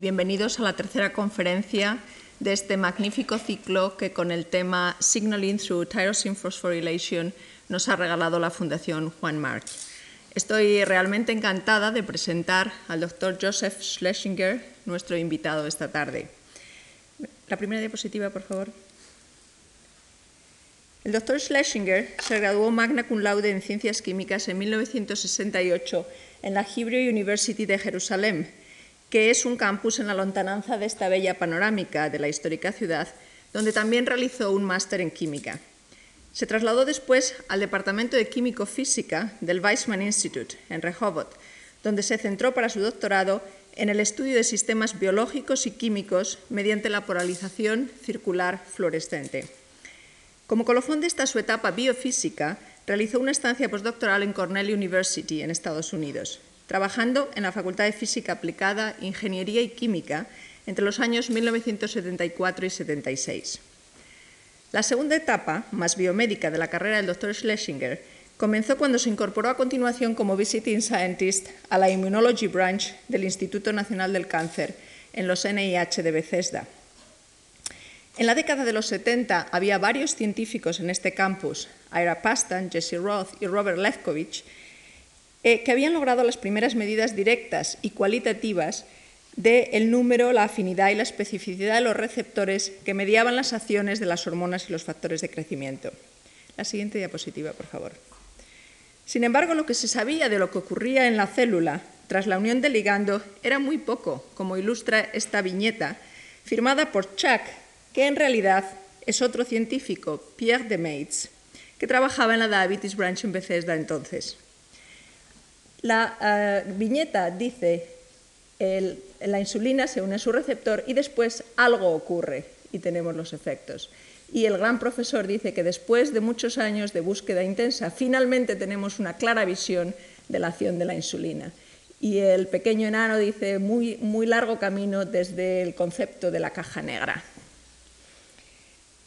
Bienvenidos a la tercera conferencia de este magnífico ciclo que con el tema Signaling through Tyrosine Phosphorylation nos ha regalado la Fundación Juan March. Estoy realmente encantada de presentar al doctor Joseph Schlesinger, nuestro invitado esta tarde. La primera diapositiva, por favor. El doctor Schlesinger se graduó magna cum laude en Ciencias Químicas en 1968 en la Hebrew University de Jerusalén que es un campus en la lontananza de esta bella panorámica de la histórica ciudad, donde también realizó un máster en química. Se trasladó después al Departamento de Químico-Física del Weizmann Institute, en Rehovot, donde se centró para su doctorado en el estudio de sistemas biológicos y químicos mediante la polarización circular fluorescente. Como colofón de esta su etapa biofísica, realizó una estancia postdoctoral en Cornell University, en Estados Unidos trabajando en la Facultad de Física Aplicada, Ingeniería y Química entre los años 1974 y 76. La segunda etapa, más biomédica, de la carrera del Dr. Schlesinger comenzó cuando se incorporó a continuación como Visiting Scientist a la Immunology Branch del Instituto Nacional del Cáncer en los NIH de Bethesda. En la década de los 70 había varios científicos en este campus, Ira Pastan, Jesse Roth y Robert Lefkovich, eh, que habían logrado las primeras medidas directas y cualitativas del número, la afinidad y la especificidad de los receptores que mediaban las acciones de las hormonas y los factores de crecimiento. La siguiente diapositiva, por favor. Sin embargo, lo que se sabía de lo que ocurría en la célula tras la unión del ligando era muy poco, como ilustra esta viñeta, firmada por Chuck, que en realidad es otro científico, Pierre de Maitz, que trabajaba en la Diabetes Branch en Bethesda entonces. La eh, viñeta dice, la insulina se une a su receptor y después algo ocurre y tenemos los efectos. Y el gran profesor dice que después de muchos años de búsqueda intensa, finalmente tenemos una clara visión de la acción de la insulina. Y el pequeño enano dice, muy, muy largo camino desde el concepto de la caja negra.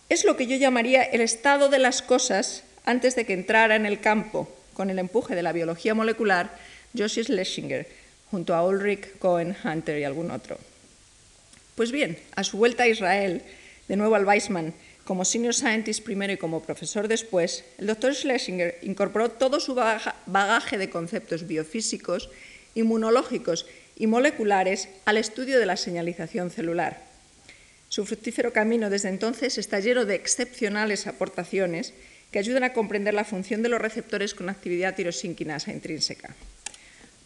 Es lo que yo llamaría el estado de las cosas antes de que entrara en el campo con el empuje de la biología molecular, Joshua Schlesinger, junto a Ulrich, Cohen, Hunter y algún otro. Pues bien, a su vuelta a Israel, de nuevo al Weizmann, como senior scientist primero y como profesor después, el doctor Schlesinger incorporó todo su bagaje de conceptos biofísicos, inmunológicos y moleculares al estudio de la señalización celular. Su fructífero camino desde entonces está lleno de excepcionales aportaciones que ayudan a comprender la función de los receptores con actividad tirosínquinasa intrínseca.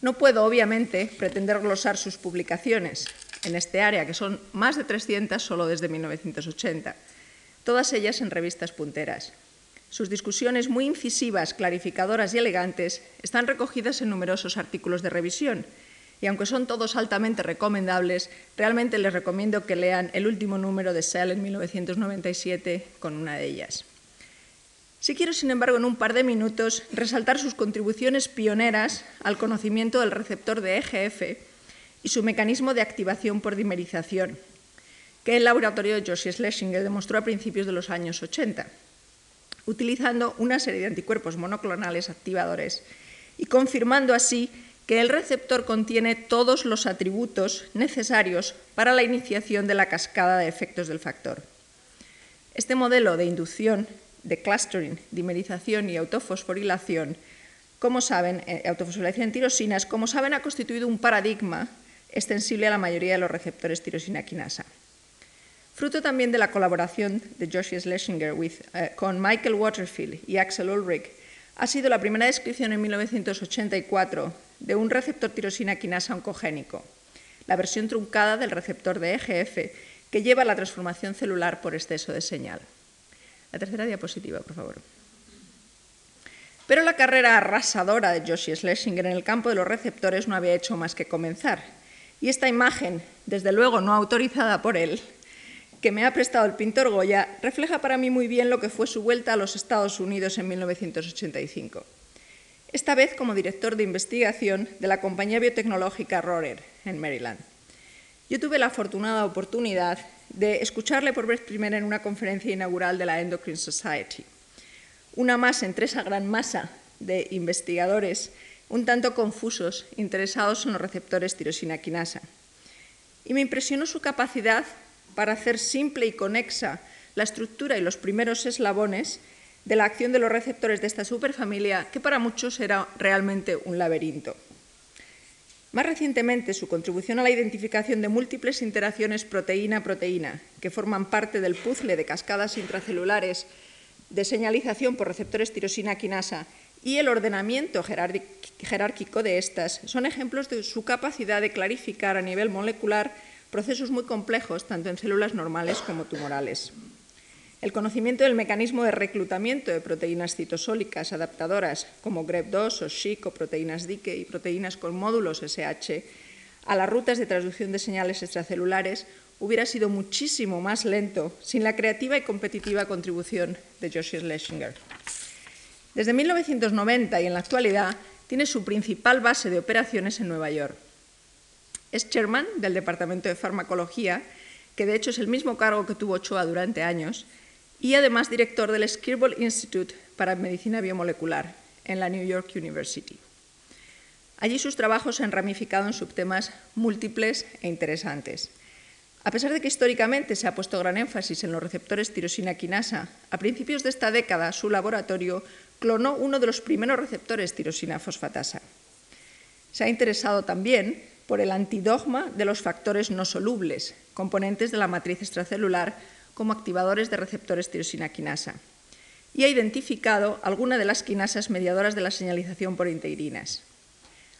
No puedo, obviamente, pretender glosar sus publicaciones en este área, que son más de 300 solo desde 1980, todas ellas en revistas punteras. Sus discusiones muy incisivas, clarificadoras y elegantes están recogidas en numerosos artículos de revisión, y aunque son todos altamente recomendables, realmente les recomiendo que lean el último número de Cell en 1997 con una de ellas. Si quiero, sin embargo, en un par de minutos resaltar sus contribuciones pioneras al conocimiento del receptor de EGF y su mecanismo de activación por dimerización, que el laboratorio de Joshua Schlesinger demostró a principios de los años 80, utilizando una serie de anticuerpos monoclonales activadores y confirmando así que el receptor contiene todos los atributos necesarios para la iniciación de la cascada de efectos del factor. Este modelo de inducción de clustering, dimerización y autofosforilación, como saben, eh, autofosforilación en tirosinas, como saben, ha constituido un paradigma extensible a la mayoría de los receptores tirosina quinasa. Fruto también de la colaboración de Joshua Schlesinger eh, con Michael Waterfield y Axel Ulrich, ha sido la primera descripción en 1984 de un receptor tirosina quinasa oncogénico, la versión truncada del receptor de EGF que lleva a la transformación celular por exceso de señal. La tercera diapositiva, por favor. Pero la carrera arrasadora de Joshua Schlesinger en el campo de los receptores no había hecho más que comenzar. Y esta imagen, desde luego no autorizada por él, que me ha prestado el pintor Goya, refleja para mí muy bien lo que fue su vuelta a los Estados Unidos en 1985. Esta vez como director de investigación de la compañía biotecnológica Rohrer, en Maryland. Yo tuve la afortunada oportunidad de escucharle por vez primera en una conferencia inaugural de la Endocrine Society. Una más entre esa gran masa de investigadores un tanto confusos, interesados en los receptores tirosina quinasa. y me impresionó su capacidad para hacer simple y conexa la estructura y los primeros eslabones de la acción de los receptores de esta superfamilia, que para muchos era realmente un laberinto. Más recientemente, su contribución a la identificación de múltiples interacciones proteína-proteína, que forman parte del puzzle de cascadas intracelulares de señalización por receptores tirosina quinasa y el ordenamiento jerárquico de estas, son ejemplos de su capacidad de clarificar a nivel molecular procesos muy complejos, tanto en células normales como tumorales. El conocimiento del mecanismo de reclutamiento de proteínas citosólicas adaptadoras como GREP2 o SHIC o proteínas DIKE y proteínas con módulos SH a las rutas de traducción de señales extracelulares hubiera sido muchísimo más lento sin la creativa y competitiva contribución de Joshua Schlesinger. Desde 1990 y en la actualidad tiene su principal base de operaciones en Nueva York. Es chairman del Departamento de Farmacología, que de hecho es el mismo cargo que tuvo Ochoa durante años, y además director del Skirball Institute para Medicina Biomolecular en la New York University. Allí sus trabajos se han ramificado en subtemas múltiples e interesantes. A pesar de que históricamente se ha puesto gran énfasis en los receptores tirosina quinasa, a principios de esta década su laboratorio clonó uno de los primeros receptores tirosina fosfatasa. Se ha interesado también por el antidogma de los factores no solubles, componentes de la matriz extracelular como activadores de receptores tirosina quinasa, y ha identificado algunas de las quinasas mediadoras de la señalización por inteirinas.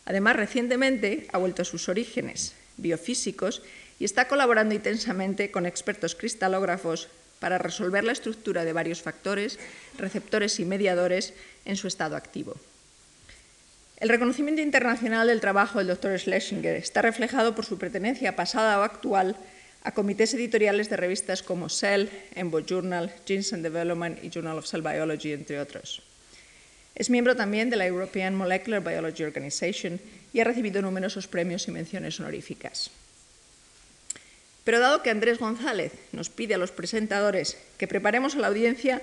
Además, recientemente ha vuelto a sus orígenes biofísicos y está colaborando intensamente con expertos cristalógrafos para resolver la estructura de varios factores, receptores y mediadores en su estado activo. El reconocimiento internacional del trabajo del Dr. Schlesinger está reflejado por su pertenencia pasada o actual a comités editoriales de revistas como Cell, Embo Journal, Genes and Development y Journal of Cell Biology, entre otros. Es miembro también de la European Molecular Biology Organization y ha recibido numerosos premios y menciones honoríficas. Pero dado que Andrés González nos pide a los presentadores que preparemos a la audiencia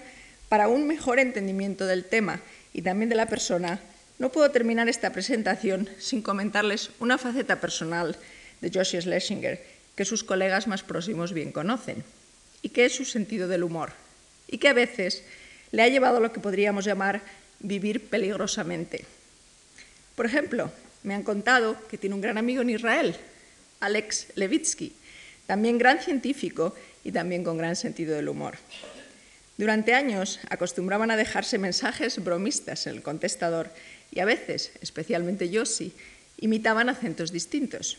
para un mejor entendimiento del tema y también de la persona, no puedo terminar esta presentación sin comentarles una faceta personal de Joshua Schlesinger que sus colegas más próximos bien conocen, y que es su sentido del humor, y que a veces le ha llevado a lo que podríamos llamar vivir peligrosamente. Por ejemplo, me han contado que tiene un gran amigo en Israel, Alex Levitsky, también gran científico y también con gran sentido del humor. Durante años acostumbraban a dejarse mensajes bromistas en el contestador y a veces, especialmente Yossi, imitaban acentos distintos.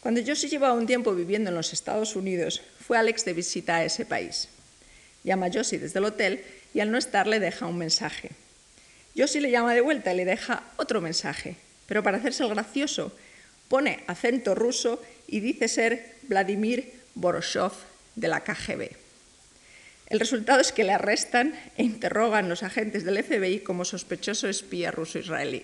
Cuando Yossi llevaba un tiempo viviendo en los Estados Unidos, fue Alex de visita a ese país. Llama a Yossi desde el hotel y al no estar le deja un mensaje. Yossi le llama de vuelta y le deja otro mensaje, pero para hacerse el gracioso, pone acento ruso y dice ser Vladimir Boroshov de la KGB. El resultado es que le arrestan e interrogan los agentes del FBI como sospechoso espía ruso-israelí.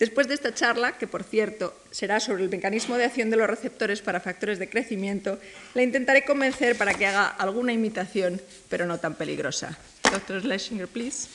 Después de esta charla, que por cierto será sobre el mecanismo de acción de los receptores para factores de crecimiento, le intentaré convencer para que haga alguna imitación, pero no tan peligrosa. Dr. Schlesinger, please.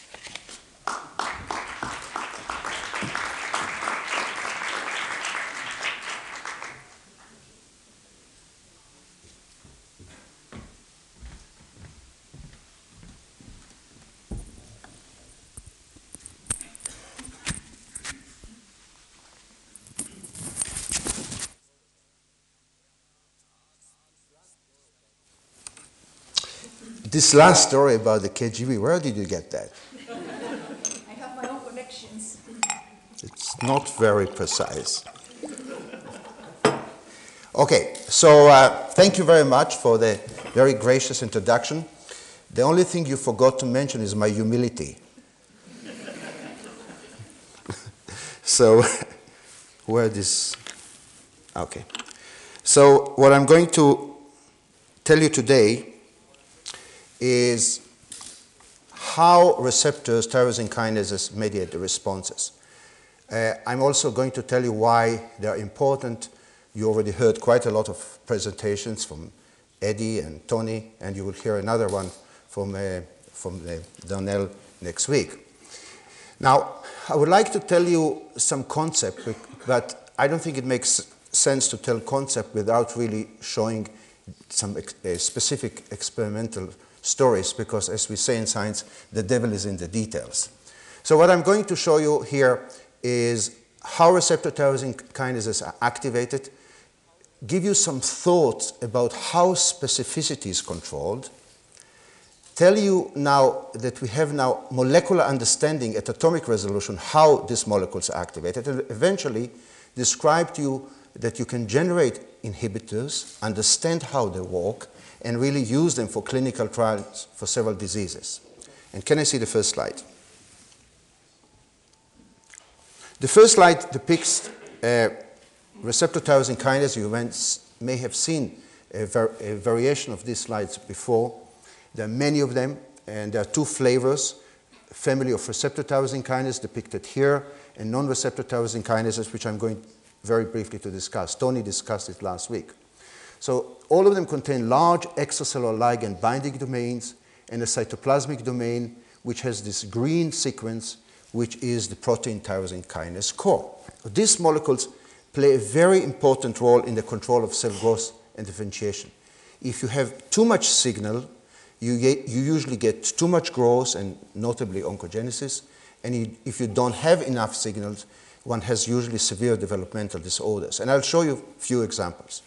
Last story about the KGB, where did you get that? I have my own connections. It's not very precise. Okay, so uh, thank you very much for the very gracious introduction. The only thing you forgot to mention is my humility. so, where this? Okay. So, what I'm going to tell you today is how receptors, tyrosine kinases, mediate the responses. Uh, I'm also going to tell you why they're important. You already heard quite a lot of presentations from Eddie and Tony, and you will hear another one from, uh, from uh, Donnell next week. Now, I would like to tell you some concept, but I don't think it makes sense to tell concept without really showing some ex specific experimental stories because, as we say in science, the devil is in the details. So what I'm going to show you here is how receptor tyrosine kinases are activated, give you some thoughts about how specificity is controlled, tell you now that we have now molecular understanding at atomic resolution how these molecules are activated, and eventually describe to you that you can generate inhibitors, understand how they work, and really use them for clinical trials for several diseases. And can I see the first slide? The first slide depicts uh, receptor tyrosine kinase. You may have seen a, var a variation of these slides before. There are many of them, and there are two flavors, family of receptor tyrosine kinase depicted here, and non-receptor tyrosine kinases, which I'm going very briefly to discuss. Tony discussed it last week. So all of them contain large extracellular ligand binding domains and a cytoplasmic domain, which has this green sequence, which is the protein tyrosine kinase core. These molecules play a very important role in the control of cell growth and differentiation. If you have too much signal, you, get, you usually get too much growth and notably oncogenesis. And you, if you don't have enough signals, one has usually severe developmental disorders. And I'll show you a few examples.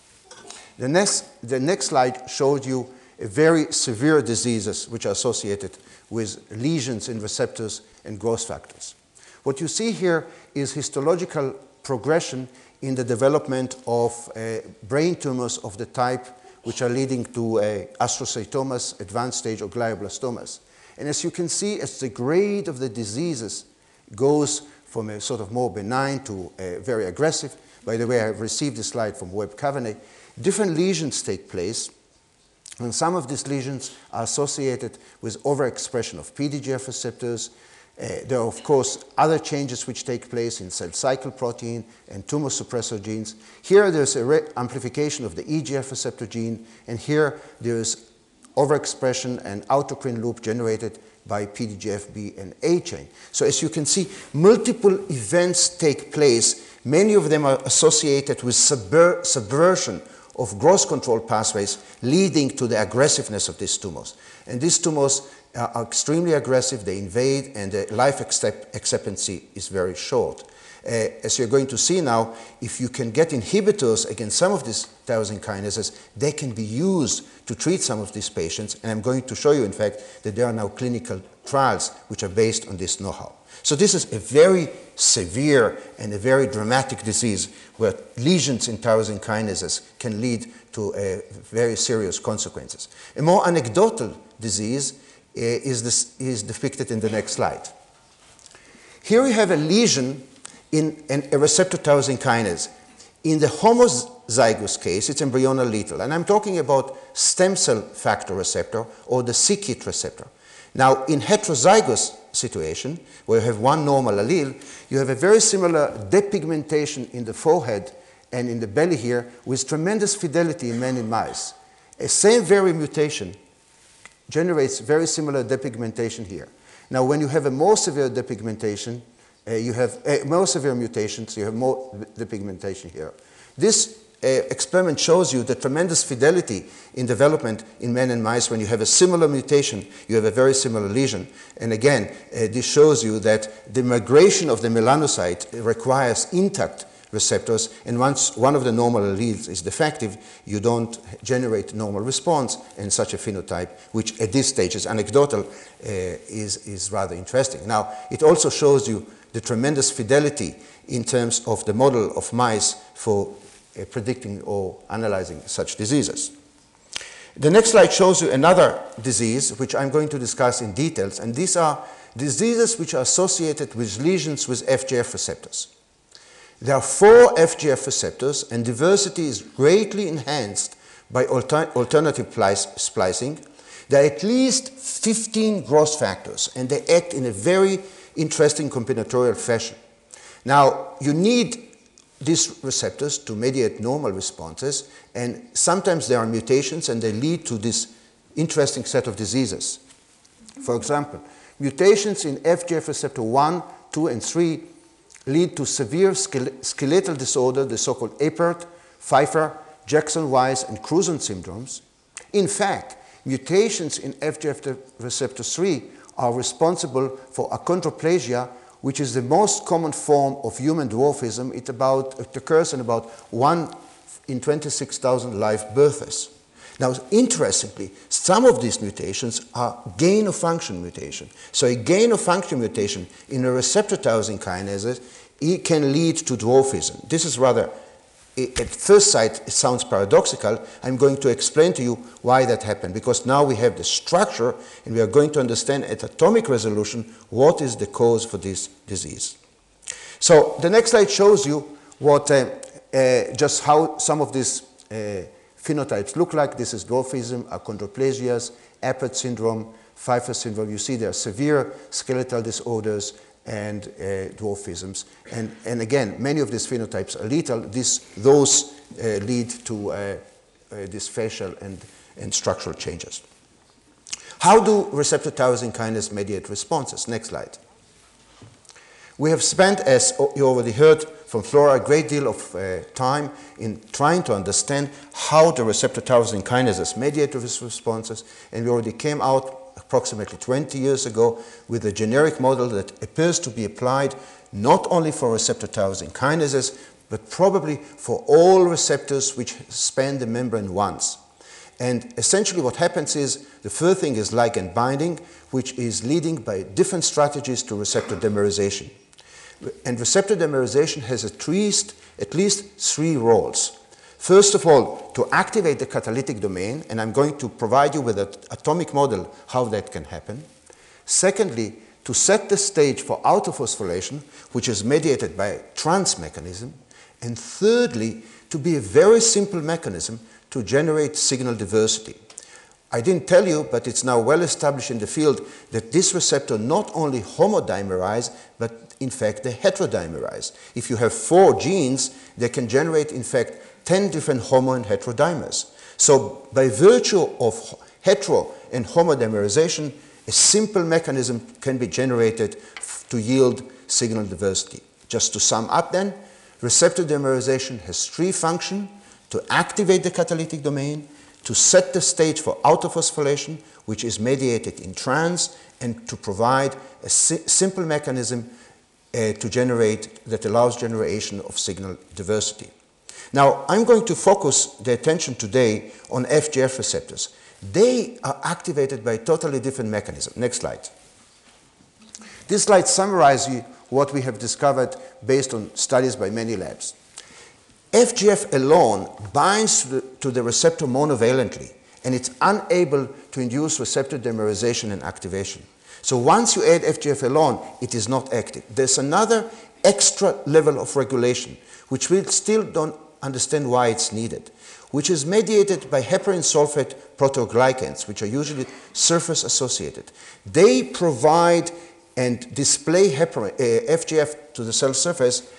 The next, the next slide showed you very severe diseases which are associated with lesions in receptors and growth factors. What you see here is histological progression in the development of uh, brain tumors of the type which are leading to uh, astrocytomas, advanced stage, or glioblastomas. And as you can see, as the grade of the diseases goes from a sort of more benign to very aggressive, by the way, I received this slide from Web Cavenee, different lesions take place, and some of these lesions are associated with overexpression of PDGF receptors, uh, there are, of course, other changes which take place in cell cycle protein and tumor suppressor genes. Here, there's a amplification of the EGF receptor gene, and here there's overexpression and autocrine loop generated by PDGFB and A chain. So as you can see, multiple events take place. Many of them are associated with subver subversion of growth control pathways leading to the aggressiveness of these tumors. And these tumors are extremely aggressive, they invade, and the life expectancy is very short. Uh, as you're going to see now, if you can get inhibitors against some of these tyrosine kinases, they can be used to treat some of these patients. And I'm going to show you, in fact, that there are now clinical trials which are based on this know-how. So this is a very severe and a very dramatic disease where lesions in tyrosine kinases can lead to uh, very serious consequences. A more anecdotal disease uh, is, this, is depicted in the next slide. Here we have a lesion in an, a receptor tyrosine kinase. In the homozygous case, it's embryonal lethal, and I'm talking about stem cell factor receptor or the c-KIT receptor. Now, in heterozygous situation, where you have one normal allele, you have a very similar depigmentation in the forehead and in the belly here with tremendous fidelity in men and mice. A same very mutation generates very similar depigmentation here. Now, when you have a more severe depigmentation, uh, you have uh, more severe mutations, you have more depigmentation here. This experiment shows you the tremendous fidelity in development in men and mice. When you have a similar mutation, you have a very similar lesion. And again, uh, this shows you that the migration of the melanocyte requires intact receptors, and once one of the normal alleles is defective, you don't generate normal response in such a phenotype, which at this stage is anecdotal, uh, is, is rather interesting. Now, it also shows you the tremendous fidelity in terms of the model of mice for Uh, predicting or analyzing such diseases. The next slide shows you another disease, which I'm going to discuss in details, and these are diseases which are associated with lesions with FGF receptors. There are four FGF receptors, and diversity is greatly enhanced by alter alternative splicing. There are at least 15 growth factors, and they act in a very interesting combinatorial fashion. Now, you need these receptors to mediate normal responses, and sometimes there are mutations and they lead to this interesting set of diseases. For example, mutations in FGF receptor 1, 2, and 3 lead to severe skeletal disorder, the so-called APERT, Pfeiffer, Jackson-Weiss, and Crouzon syndromes. In fact, mutations in FGF receptor 3 are responsible for achondroplasia, which is the most common form of human dwarfism. It, about, it occurs in about 1 in 26,000 live births. Now, interestingly, some of these mutations are gain of function mutation. So a gain of function mutation in a receptor tyrosine kinase it can lead to dwarfism. This is rather, at first sight, it sounds paradoxical. I'm going to explain to you why that happened, because now we have the structure and we are going to understand at atomic resolution what is the cause for this disease. So the next slide shows you what, uh, uh, just how some of these uh, phenotypes look like. This is dwarfism, achondroplasias, Apert syndrome, Pfeiffer syndrome. You see there are severe skeletal disorders, and uh, dwarfisms. And, and again, many of these phenotypes are lethal. This, those uh, lead to uh, uh, these facial and, and structural changes. How do receptor tyrosine kinase mediate responses? Next slide. We have spent, as you already heard from Flora, a great deal of uh, time in trying to understand how the receptor tyrosine kinases mediate these responses, and we already came out approximately 20 years ago with a generic model that appears to be applied not only for receptor tyrosine kinases, but probably for all receptors which span the membrane once. And essentially what happens is the first thing is ligand binding, which is leading by different strategies to receptor dimerization. And receptor dimerization has at least, at least three roles. First of all, to activate the catalytic domain, and I'm going to provide you with an atomic model how that can happen. Secondly, to set the stage for autophosphorylation, which is mediated by a trans mechanism. And thirdly, to be a very simple mechanism to generate signal diversity. I didn't tell you, but it's now well established in the field that this receptor not only homodimerize, but in fact they heterodimerize. If you have four genes, they can generate in fact 10 different homo and heterodimers. So by virtue of hetero and homodimerization, a simple mechanism can be generated to yield signal diversity. Just to sum up then, receptor dimerization has three functions, to activate the catalytic domain, to set the stage for autophosphorylation, which is mediated in trans, and to provide a si simple mechanism uh, to generate that allows generation of signal diversity. Now, I'm going to focus the attention today on FGF receptors. They are activated by a totally different mechanism. Next slide. This slide summarizes what we have discovered based on studies by many labs. FGF alone binds to the, to the receptor monovalently, and it's unable to induce receptor dimerization and activation. So once you add FGF alone, it is not active. There's another extra level of regulation, which we still don't understand why it's needed, which is mediated by heparin sulfate proteoglycans, which are usually surface associated. They provide and display heparin, uh, FGF to the cell surface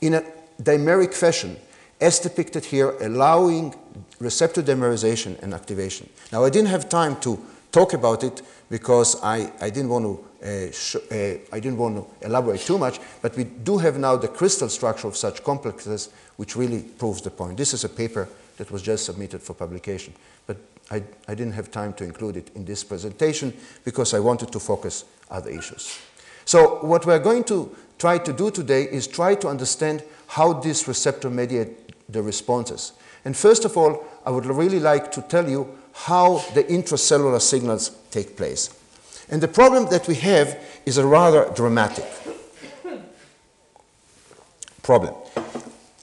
in a dimeric fashion, as depicted here, allowing receptor dimerization and activation. Now, I didn't have time to talk about it because I, I didn't want to Uh, uh, I didn't want to elaborate too much, but we do have now the crystal structure of such complexes which really proves the point. This is a paper that was just submitted for publication, but I, I didn't have time to include it in this presentation because I wanted to focus other issues. So what we're going to try to do today is try to understand how this receptor mediate the responses. And first of all, I would really like to tell you how the intracellular signals take place. And the problem that we have is a rather dramatic problem.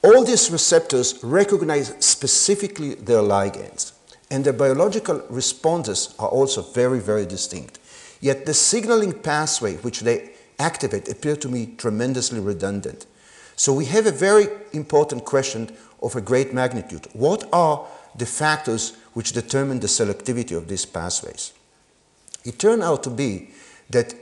All these receptors recognize specifically their ligands, and their biological responses are also very, very distinct. Yet the signaling pathway which they activate appear to me tremendously redundant. So we have a very important question of a great magnitude. What are the factors which determine the selectivity of these pathways? It turned out to be that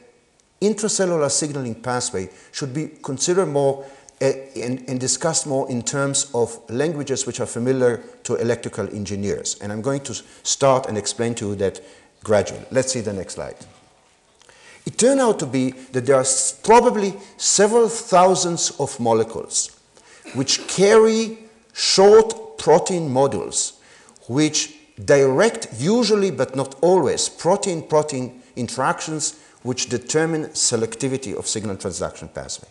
intracellular signaling pathway should be considered more eh, and, and discussed more in terms of languages which are familiar to electrical engineers. And I'm going to start and explain to you that gradually. Let's see the next slide. It turned out to be that there are probably several thousands of molecules which carry short protein modules which direct, usually but not always, protein protein interactions which determine selectivity of signal transduction pathway.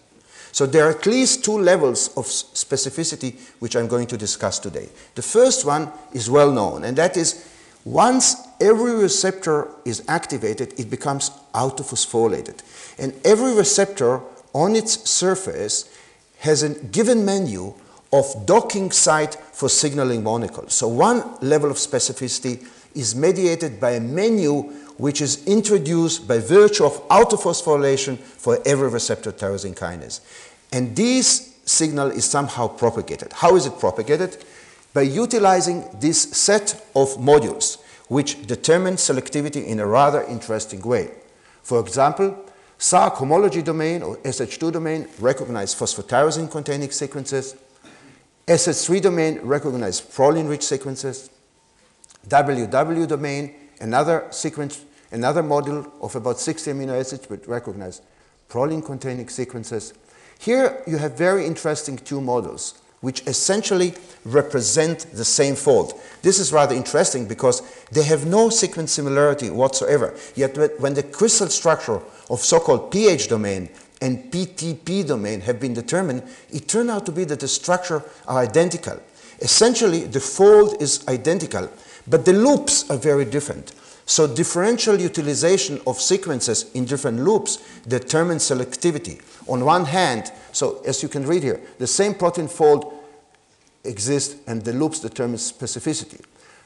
So there are at least two levels of specificity which I'm going to discuss today. The first one is well known, and that is once every receptor is activated, it becomes autophosphorylated. And every receptor on its surface has a given menu of docking site for signaling molecules. So one level of specificity is mediated by a menu which is introduced by virtue of autophosphorylation for every receptor tyrosine kinase. And this signal is somehow propagated. How is it propagated? By utilizing this set of modules which determine selectivity in a rather interesting way. For example, Src homology domain or SH2 domain recognize phosphotyrosine containing sequences. SH3 domain recognize proline-rich sequences. WW domain, another sequence, another module of about 60 amino acids which recognize proline-containing sequences. Here you have very interesting two models which essentially represent the same fold. This is rather interesting because they have no sequence similarity whatsoever. Yet when the crystal structure of so-called PH domain and PTB domain have been determined, it turned out to be that the structure are identical. Essentially, the fold is identical, but the loops are very different. So differential utilization of sequences in different loops determines selectivity. On one hand, so as you can read here, the same protein fold exists and the loops determine specificity.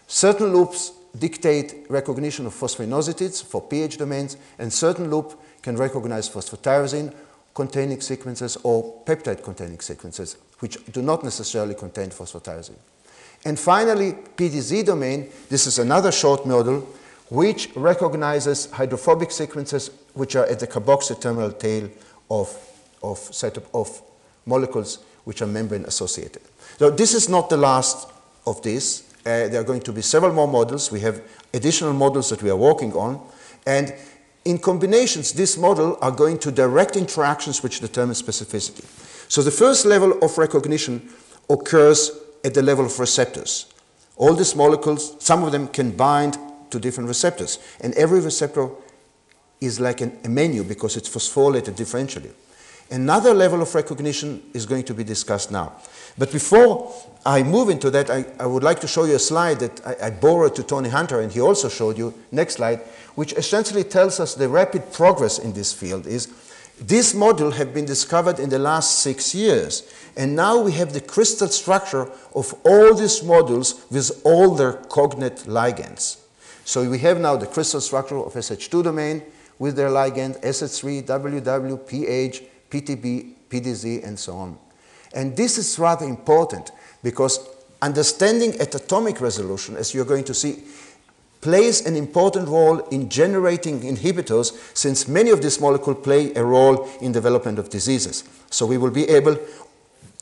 Certain loops dictate recognition of phosphoinositides for PH domains, and certain loop can recognize phosphotyrosine containing sequences or peptide containing sequences, which do not necessarily contain phosphotyrosine. And finally, PDZ domain, this is another short model which recognizes hydrophobic sequences which are at the carboxyl terminal tail of of, set of molecules which are membrane associated. So this is not the last of this. Uh, there are going to be several more models. We have additional models that we are working on. And in combinations, this model are going to direct interactions which determine specificity. So the first level of recognition occurs at the level of receptors. All these molecules, some of them can bind to different receptors. And every receptor is like an, a menu because it's phosphorylated differentially. Another level of recognition is going to be discussed now. But before I move into that, I, I would like to show you a slide that I, I, borrowed to Tony Hunter, and he also showed you, next slide, which essentially tells us the rapid progress in this field is this module have been discovered in the last six years. And now we have the crystal structure of all these modules with all their cognate ligands. So we have now the crystal structure of SH2 domain with their ligand, SH3, WW, PH, PTB, PDZ, and so on. And this is rather important because understanding at atomic resolution, as you're going to see, plays an important role in generating inhibitors since many of these molecules play a role in development of diseases. So we will be able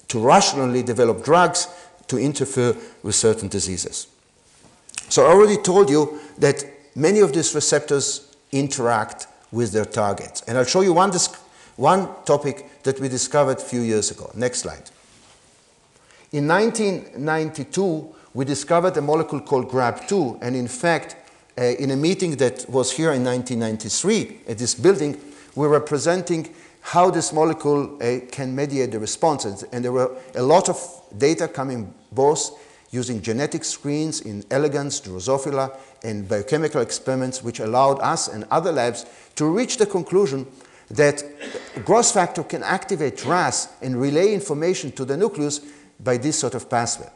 to rationally develop drugs to interfere with certain diseases. So I already told you that many of these receptors interact with their targets. And I'll show you one one topic that we discovered a few years ago. Next slide. In 1992, we discovered a molecule called GRB2, and in fact, uh, in a meeting that was here in 1993 at this building, we were presenting how this molecule uh, can mediate the responses. And there were a lot of data coming both using genetic screens in elegans, Drosophila, and biochemical experiments, which allowed us and other labs to reach the conclusion that growth factor can activate RAS and relay information to the nucleus by this sort of pathway.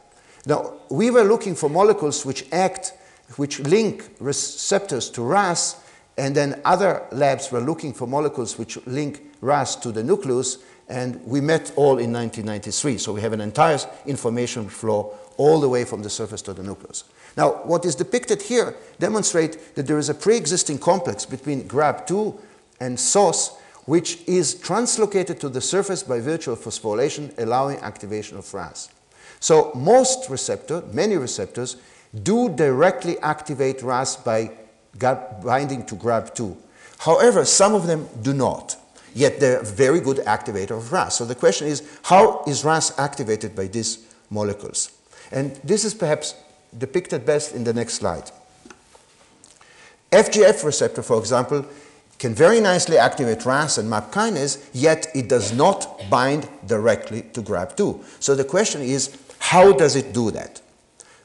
Now, we were looking for molecules which act, which link receptors to RAS, and then other labs were looking for molecules which link RAS to the nucleus, and we met all in 1993. So we have an entire information flow all the way from the surface to the nucleus. Now, what is depicted here demonstrates that there is a pre-existing complex between GRB2 and SOS which is translocated to the surface by virtue of phosphorylation, allowing activation of RAS. So most receptors, many receptors, do directly activate RAS by binding to GRB2. However, some of them do not, yet they're a very good activator of RAS. So the question is, how is RAS activated by these molecules? And this is perhaps depicted best in the next slide. FGF receptor, for example, can very nicely activate RAS and MAP kinase, yet it does not bind directly to GRB2. So the question is, how does it do that?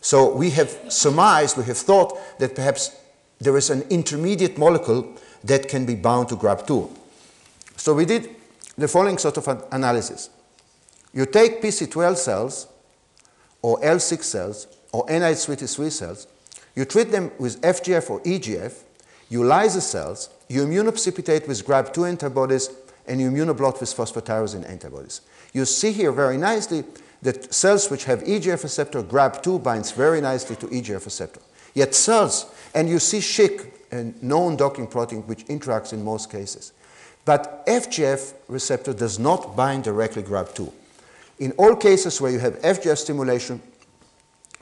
So we have surmised, we have thought that perhaps there is an intermediate molecule that can be bound to GRB2. So we did the following sort of an analysis. You take PC12 cells, or L6 cells, or NH33 cells, you treat them with FGF or EGF, you lyse cells, you immunoprecipitate with GRB2 antibodies, and you immunoblot with phosphotyrosine antibodies. You see here very nicely that cells which have EGF receptor, GRB2 binds very nicely to EGF receptor. Yet cells, and you see Shc, a known docking protein which interacts in most cases. But FGF receptor does not bind directly GRB2. In all cases where you have FGF stimulation,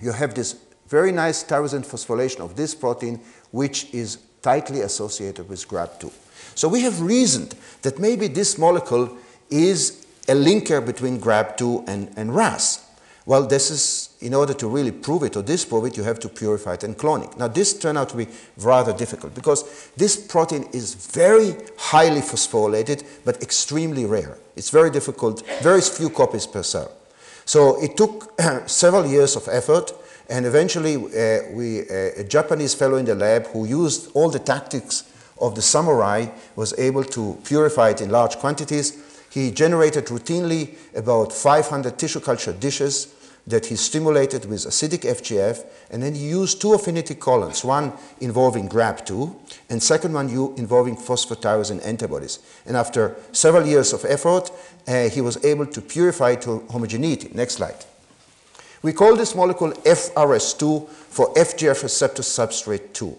you have this very nice tyrosine phosphorylation of this protein, which is tightly associated with GRB2. So we have reasoned that maybe this molecule is a linker between GRB2 and, and RAS. Well, this is, in order to really prove it or disprove it, you have to purify it and clone it. Now, this turned out to be rather difficult because this protein is very highly phosphorylated, but extremely rare. It's very difficult, very few copies per cell. So it took several years of effort, and eventually uh, we, uh, a Japanese fellow in the lab who used all the tactics of the samurai was able to purify it in large quantities he generated routinely about 500 tissue culture dishes that he stimulated with acidic FGF, and then he used two affinity columns, one involving GRB2, and second one you involving phosphotyrosine antibodies. And after several years of effort, uh, he was able to purify to homogeneity. Next slide. We call this molecule FRS2 for FGF receptor substrate 2.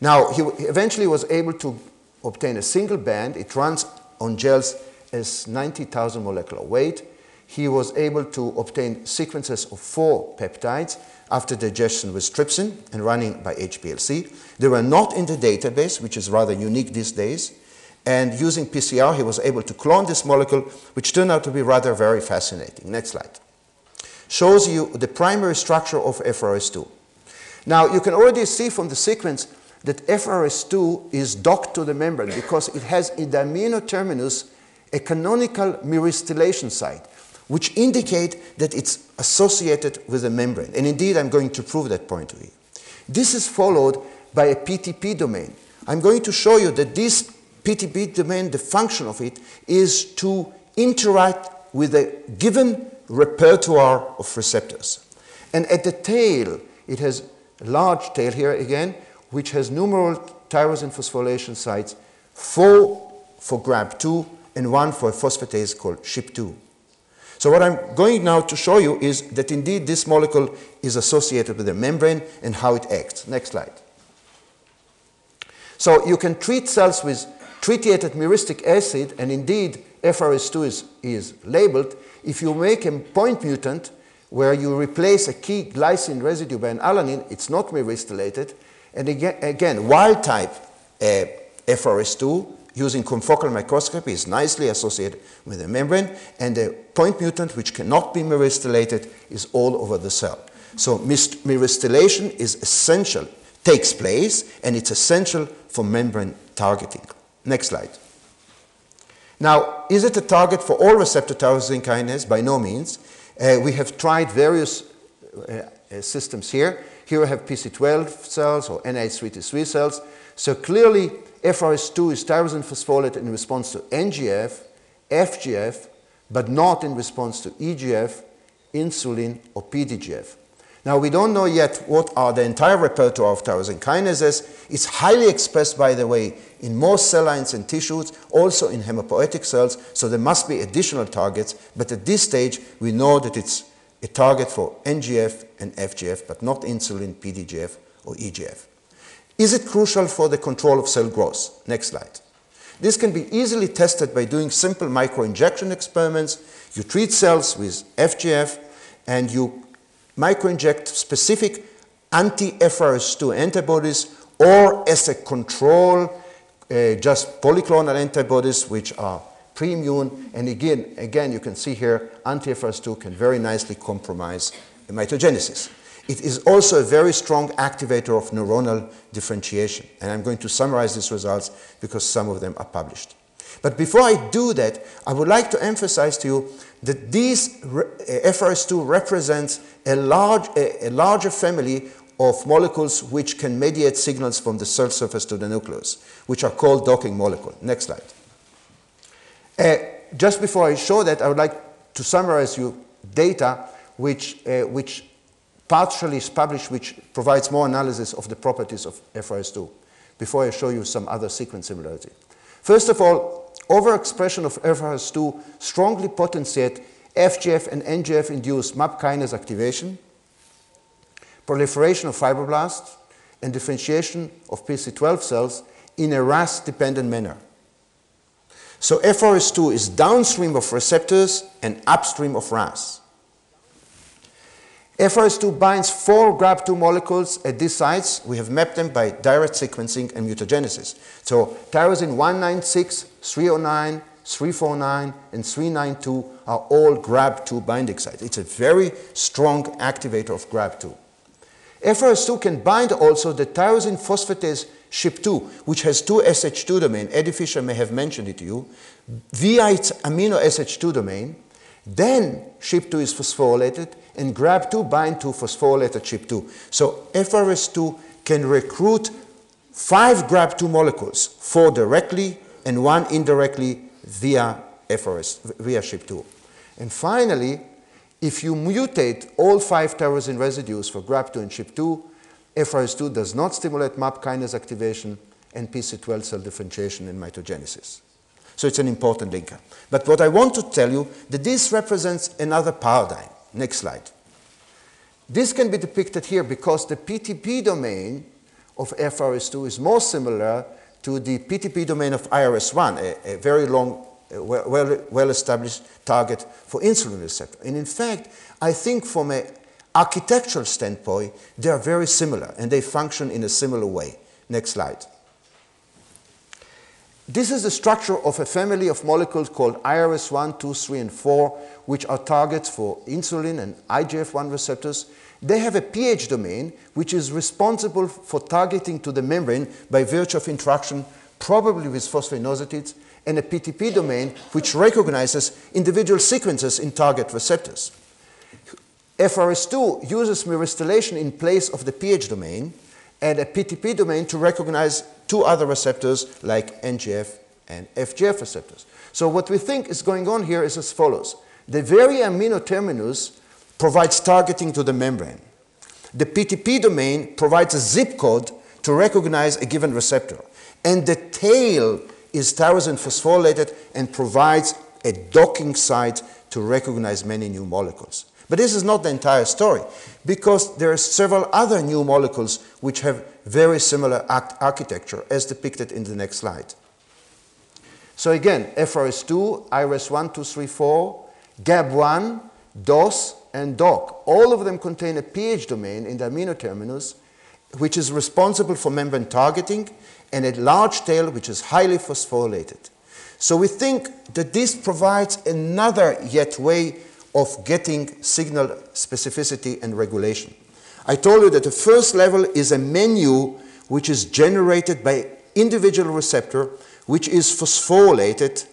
Now, he eventually was able to obtain a single band. It runs on gels as 90,000 molecular weight. He was able to obtain sequences of four peptides after digestion with trypsin and running by HPLC. They were not in the database, which is rather unique these days. And using PCR, he was able to clone this molecule, which turned out to be rather very fascinating. Next slide. Shows you the primary structure of FRS2. Now, you can already see from the sequence that FRS2 is docked to the membrane because it has in the amino terminus a canonical myristylation site, which indicate that it's associated with the membrane. And indeed, I'm going to prove that point to you. This is followed by a PTB domain. I'm going to show you that this PTB domain, the function of it, is to interact with a given repertoire of receptors. And at the tail, it has a large tail here again, which has numerous tyrosine phosphorylation sites, four for GRB2 and one for a phosphatase called Shp2. So what I'm going now to show you is that indeed this molecule is associated with the membrane and how it acts. Next slide. So you can treat cells with tritiated myristic acid, and indeed FRS2 is, is labeled. If you make a point mutant where you replace a key glycine residue by an alanine, it's not myristylated. And again, wild type uh, FRS2 using confocal microscopy is nicely associated with the membrane, and the point mutant, which cannot be myristylated, is all over the cell. So myristylation is essential, takes place, and it's essential for membrane targeting. Next slide. Now, is it a target for all receptor tyrosine kinase? By no means. Uh, we have tried various uh, uh systems here. Here we have PC12 cells or NIH3T3 cells. So clearly, FRS2 is tyrosine phosphorylate in response to NGF, FGF, but not in response to EGF, insulin, or PDGF. Now, we don't know yet what are the entire repertoire of tyrosine kinases. It's highly expressed, by the way, in most cell lines and tissues, also in hematopoietic cells, so there must be additional targets. But at this stage, we know that it's a target for NGF and FGF, but not insulin, PDGF, or EGF. Is it crucial for the control of cell growth? Next slide. This can be easily tested by doing simple microinjection experiments. You treat cells with FGF and you microinject specific anti-FRS2 antibodies or as a control, uh, just polyclonal antibodies which are pre-immune. And again, again, you can see here anti-FRS2 can very nicely compromise mitogenesis. It is also a very strong activator of neuronal differentiation. And I'm going to summarize these results because some of them are published. But before I do that, I would like to emphasize to you that these FRS2 represents a, large, a, a larger family of molecules which can mediate signals from the cell surface to the nucleus, which are called docking molecule. Next slide. Uh, just before I show that, I would like to summarize you data which, uh, which partially is published, which provides more analysis of the properties of FRS2, before I show you some other sequence similarity. First of all, overexpression of FRS2 strongly potentiate FGF and NGF-induced MAP kinase activation, proliferation of fibroblasts, and differentiation of PC12 cells in a RAS-dependent manner. So FRS2 is downstream of receptors and upstream of RAS. FRS2 binds four GRB2 molecules at these sites. We have mapped them by direct sequencing and mutagenesis. So tyrosine 196, 309, 349, and 392 are all GRB2 binding sites. It's a very strong activator of GRB2. FRS2 can bind also the tyrosine phosphatase SHP2, which has two SH2 domain. Eddie Fischer may have mentioned it to you, via its amino SH2 domain. Then SHP2 is phosphorylated, and GRB2 bind to phosphorylated SHP2. So FRS2 can recruit five GRB2 molecules, four directly and one indirectly via FRS, via SHP2. And finally, if you mutate all five tyrosine residues for GRB2 and SHP2, FRS2 does not stimulate MAP kinase activation and PC12 cell differentiation and mitogenesis. So it's an important linker. But what I want to tell you that this represents another paradigm. Next slide. This can be depicted here because the PTB domain of FRS2 is more similar to the PTB domain of IRS1, a, a very long, well-established well target for insulin receptor. And in fact, I think from an architectural standpoint, they are very similar and they function in a similar way. Next slide. This is the structure of a family of molecules called IRS1, 2, 3, and 4, which are targets for insulin and IGF-1 receptors. They have a PH domain, which is responsible for targeting to the membrane by virtue of interaction, probably with phosphoinositides, and a PTB domain, which recognizes individual sequences in target receptors. FRS2 uses myristylation in place of the PH domain, and a PTB domain to recognize two other receptors like NGF and FGF receptors. So what we think is going on here is as follows. The very amino terminus provides targeting to the membrane. The PTB domain provides a zip code to recognize a given receptor. And the tail is tyrosine phosphorylated and provides a docking site to recognize many new molecules. But this is not the entire story, because there are several other new molecules which have very similar architecture, as depicted in the next slide. So again, FRS2, IRS1, 2, 3, 4, GAB1, DOS, and DOK. All of them contain a PH domain in the amino terminus, which is responsible for membrane targeting, and a large tail which is highly phosphorylated. So we think that this provides another yet way of getting signal specificity and regulation. I told you that the first level is a menu which is generated by individual receptor which is phosphorylated,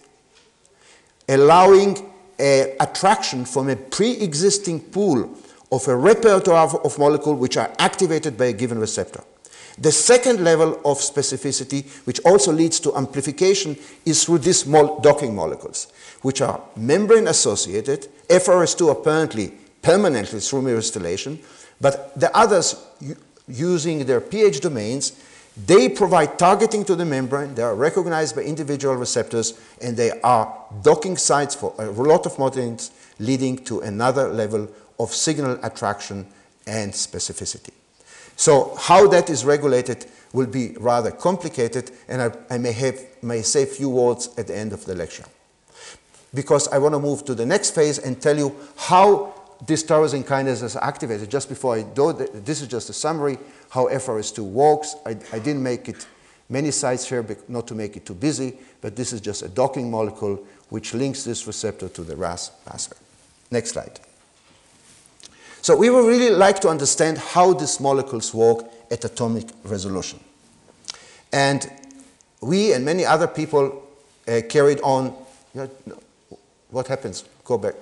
allowing a attraction from a pre-existing pool of a repertoire of molecules which are activated by a given receptor. The second level of specificity, which also leads to amplification, is through these docking molecules, which are membrane associated, FRS2 apparently permanently through myristylation, but the others using their PH domains, they provide targeting to the membrane, they are recognized by individual receptors, and they are docking sites for a lot of proteins, leading to another level of signal attraction and specificity. So how that is regulated will be rather complicated, and I, I may, have, may say a few words at the end of the lecture. Because I want to move to the next phase and tell you how this tyrosine kinase is activated. Just before I do, this is just a summary how FRS2 works. I, I didn't make it many sites here, not to make it too busy, but this is just a docking molecule which links this receptor to the RAS pathway. Next slide. So we would really like to understand how these molecules work at atomic resolution. And we and many other people uh, carried on. what happens? Go back.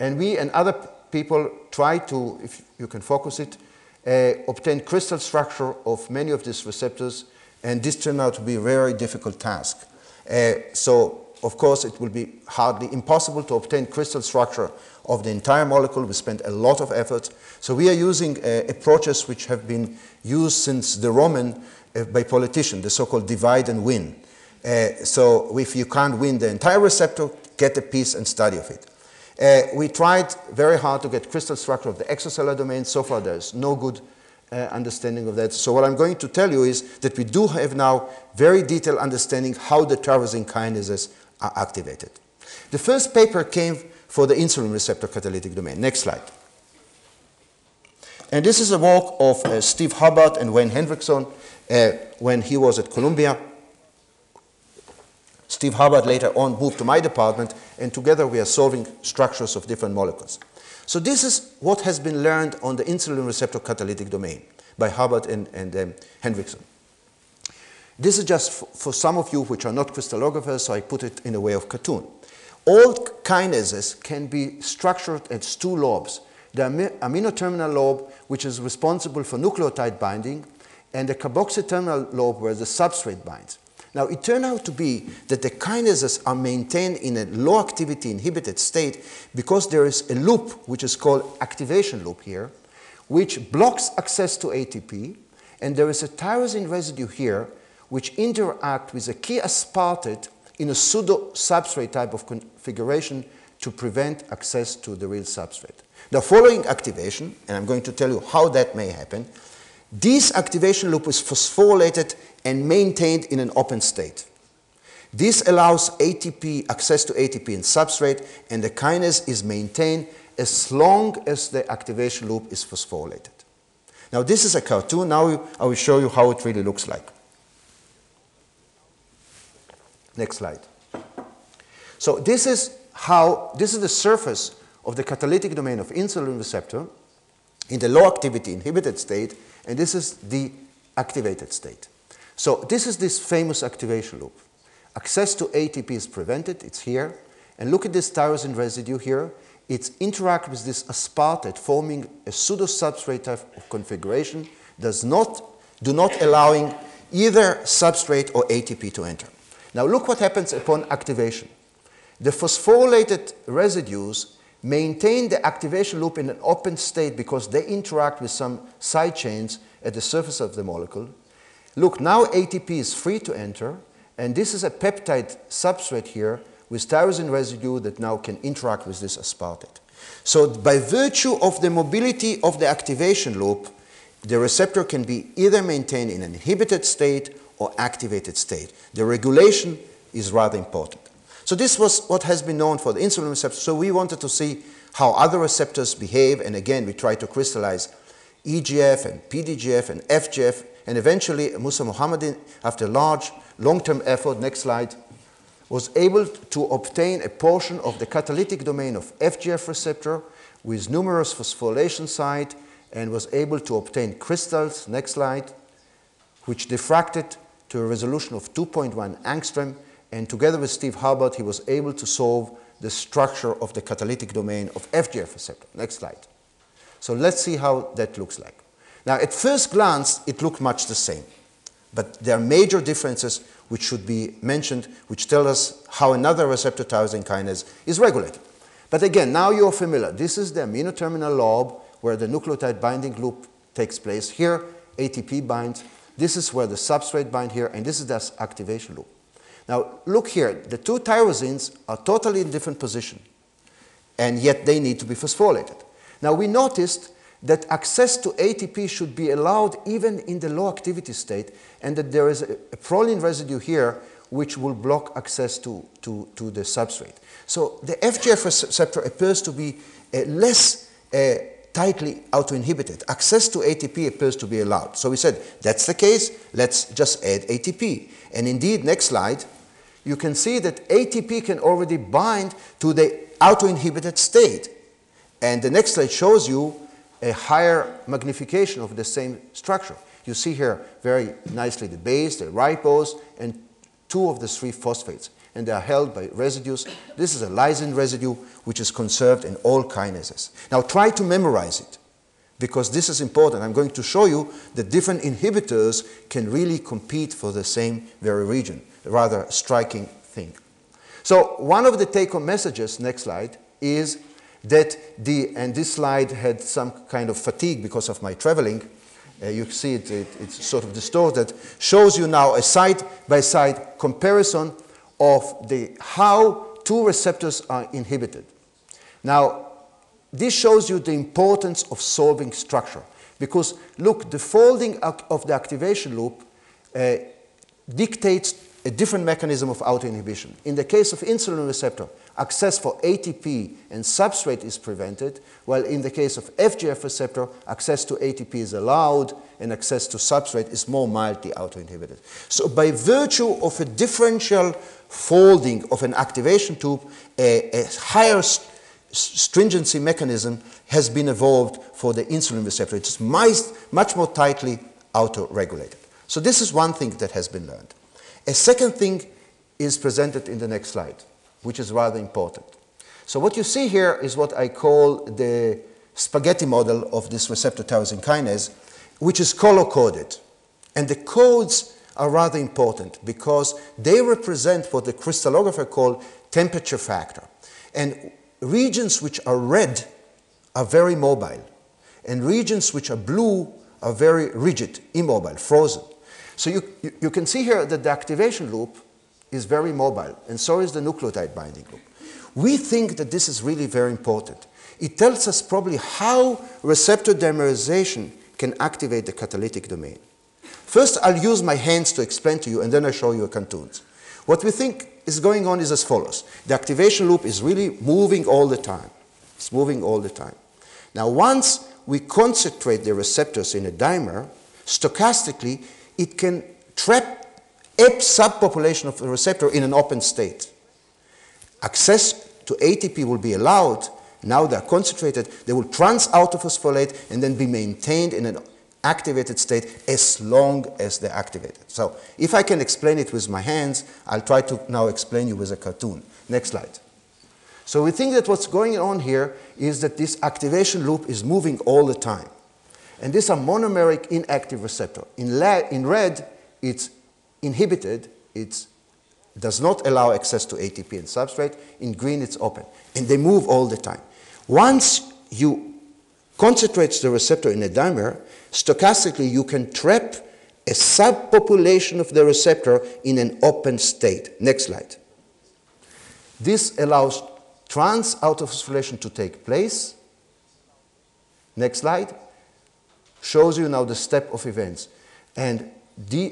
And we and other people tried to, if you can focus it, uh, obtain crystal structure of many of these receptors, and this turned out to be a very difficult task. Uh, so, of course, it will be hardly impossible to obtain crystal structure of the entire molecule. We spent a lot of effort. So we are using uh, approaches which have been used since the Roman uh, by politicians, the so-called divide and win. Uh, so if you can't win the entire receptor, get a piece and study of it. Uh, we tried very hard to get crystal structure of the extracellular domain. So far, there's no good uh, understanding of that. So what I'm going to tell you is that we do have now very detailed understanding how the tyrosine kinases are activated. The first paper came for the insulin receptor catalytic domain. Next slide. And this is a work of uh, Steve Hubbard and Wayne Hendrickson uh, when he was at Columbia. Steve Hubbard later on moved to my department, and together we are solving structures of different molecules. So this is what has been learned on the insulin receptor catalytic domain by Hubbard and, and um, Hendrickson. This is just for some of you which are not crystallographers, so I put it in a way of cartoon. All kinases can be structured as two lobes. The amino terminal lobe, which is responsible for nucleotide binding, and the carboxy terminal lobe where the substrate binds. Now, it turned out to be that the kinases are maintained in a low activity inhibited state because there is a loop, which is called activation loop here, which blocks access to ATP, and there is a tyrosine residue here which interact with a key aspartate in a pseudo substrate type of configuration to prevent access to the real substrate. The following activation, and I'm going to tell you how that may happen, this activation loop is phosphorylated and maintained in an open state. This allows ATP, access to ATP in substrate, and the kinase is maintained as long as the activation loop is phosphorylated. Now, this is a cartoon. Now I will show you how it really looks like. Next slide. So this is how, this is the surface of the catalytic domain of insulin receptor in the low activity inhibited state, and this is the activated state. So this is this famous activation loop. Access to ATP is prevented, it's here. And look at this tyrosine residue here. It interacts with this aspartate, forming a pseudo-substrate type of configuration, does not, do not allowing either substrate or ATP to enter. Now look what happens upon activation. The phosphorylated residues maintain the activation loop in an open state because they interact with some side chains at the surface of the molecule. Look, now ATP is free to enter, and this is a peptide substrate here with tyrosine residue that now can interact with this aspartate. So by virtue of the mobility of the activation loop, the receptor can be either maintained in an inhibited state or activated state. The regulation is rather important. So this was what has been known for the insulin receptor. So we wanted to see how other receptors behave, and again, we tried to crystallize EGF and PDGF and FGF, and eventually Musa Mohammadi, after large long-term effort, next slide, was able to obtain a portion of the catalytic domain of FGF receptor with numerous phosphorylation sites and was able to obtain crystals, next slide, which diffracted to a resolution of 2.1 angstrom and together with Steve Hubbard, he was able to solve the structure of the catalytic domain of FGF receptor. Next slide. So let's see how that looks like. Now, at first glance, it looked much the same. But there are major differences which should be mentioned, which tell us how another receptor tyrosine kinase is regulated. But again, now you're familiar. This is the amino terminal lobe where the nucleotide binding loop takes place. Here, ATP binds. This is where the substrate bind here, and this is the activation loop. Now, look here, the two tyrosines are totally in different position, and yet they need to be phosphorylated. Now, we noticed that access to ATP should be allowed even in the low activity state, and that there is a, a proline residue here which will block access to, to, to the substrate. So the FGF receptor appears to be uh, less uh, tightly auto-inhibited. Access to ATP appears to be allowed. So we said, that's the case, let's just add ATP. And indeed, next slide, you can see that ATP can already bind to the auto-inhibited state. And the next slide shows you a higher magnification of the same structure. You see here very nicely the base, the ribose, and two of the three phosphates. And they are held by residues. This is a lysine residue, which is conserved in all kinases. Now try to memorize it, because this is important. I'm going to show you that different inhibitors can really compete for the same very region. A rather striking thing. So one of the take-home messages, next slide, is that the, and this slide had some kind of fatigue because of my traveling. Uh, you see it, it, it's sort of distorted, shows you now a side-by-side -side comparison of the, how two receptors are inhibited. Now, this shows you the importance of solving structure. Because look, the folding of the activation loop uh, dictates a different mechanism of autoinhibition. In the case of insulin receptor, access for ATP and substrate is prevented, while in the case of FGF receptor, access to ATP is allowed and access to substrate is more mildly autoinhibited. So by virtue of a differential folding of an activation tube, a, a higher st stringency mechanism has been evolved for the insulin receptor. It is much more tightly autoregulated. So this is one thing that has been learned. A second thing is presented in the next slide, which is rather important. So what you see here is what I call the spaghetti model of this receptor tyrosine kinase, which is color-coded. And the codes are rather important because they represent what the crystallographer call temperature factor. And regions which are red are very mobile, and regions which are blue are very rigid, immobile, frozen. So you, you, you, can see here that the activation loop is very mobile, and so is the nucleotide binding loop. We think that this is really very important. It tells us probably how receptor dimerization can activate the catalytic domain. First, I'll use my hands to explain to you, and then I'll show you a cartoons. What we think is going on is as follows. The activation loop is really moving all the time. It's moving all the time. Now, once we concentrate the receptors in a dimer, stochastically, it can trap a subpopulation of the receptor in an open state. Access to ATP will be allowed. Now they're concentrated. They will trans-autophosphorylate and then be maintained in an activated state as long as they're activated. So if I can explain it with my hands, I'll try to now explain you with a cartoon. Next slide. So we think that what's going on here is that this activation loop is moving all the time. And these are monomeric inactive receptor. In, in red, it's inhibited, it does not allow access to ATP and substrate. In green, it's open. And they move all the time. Once you concentrate the receptor in a dimer, stochastically you can trap a subpopulation of the receptor in an open state. Next slide. This allows trans autophosphorylation to take place. Next slide shows you now the step of events. And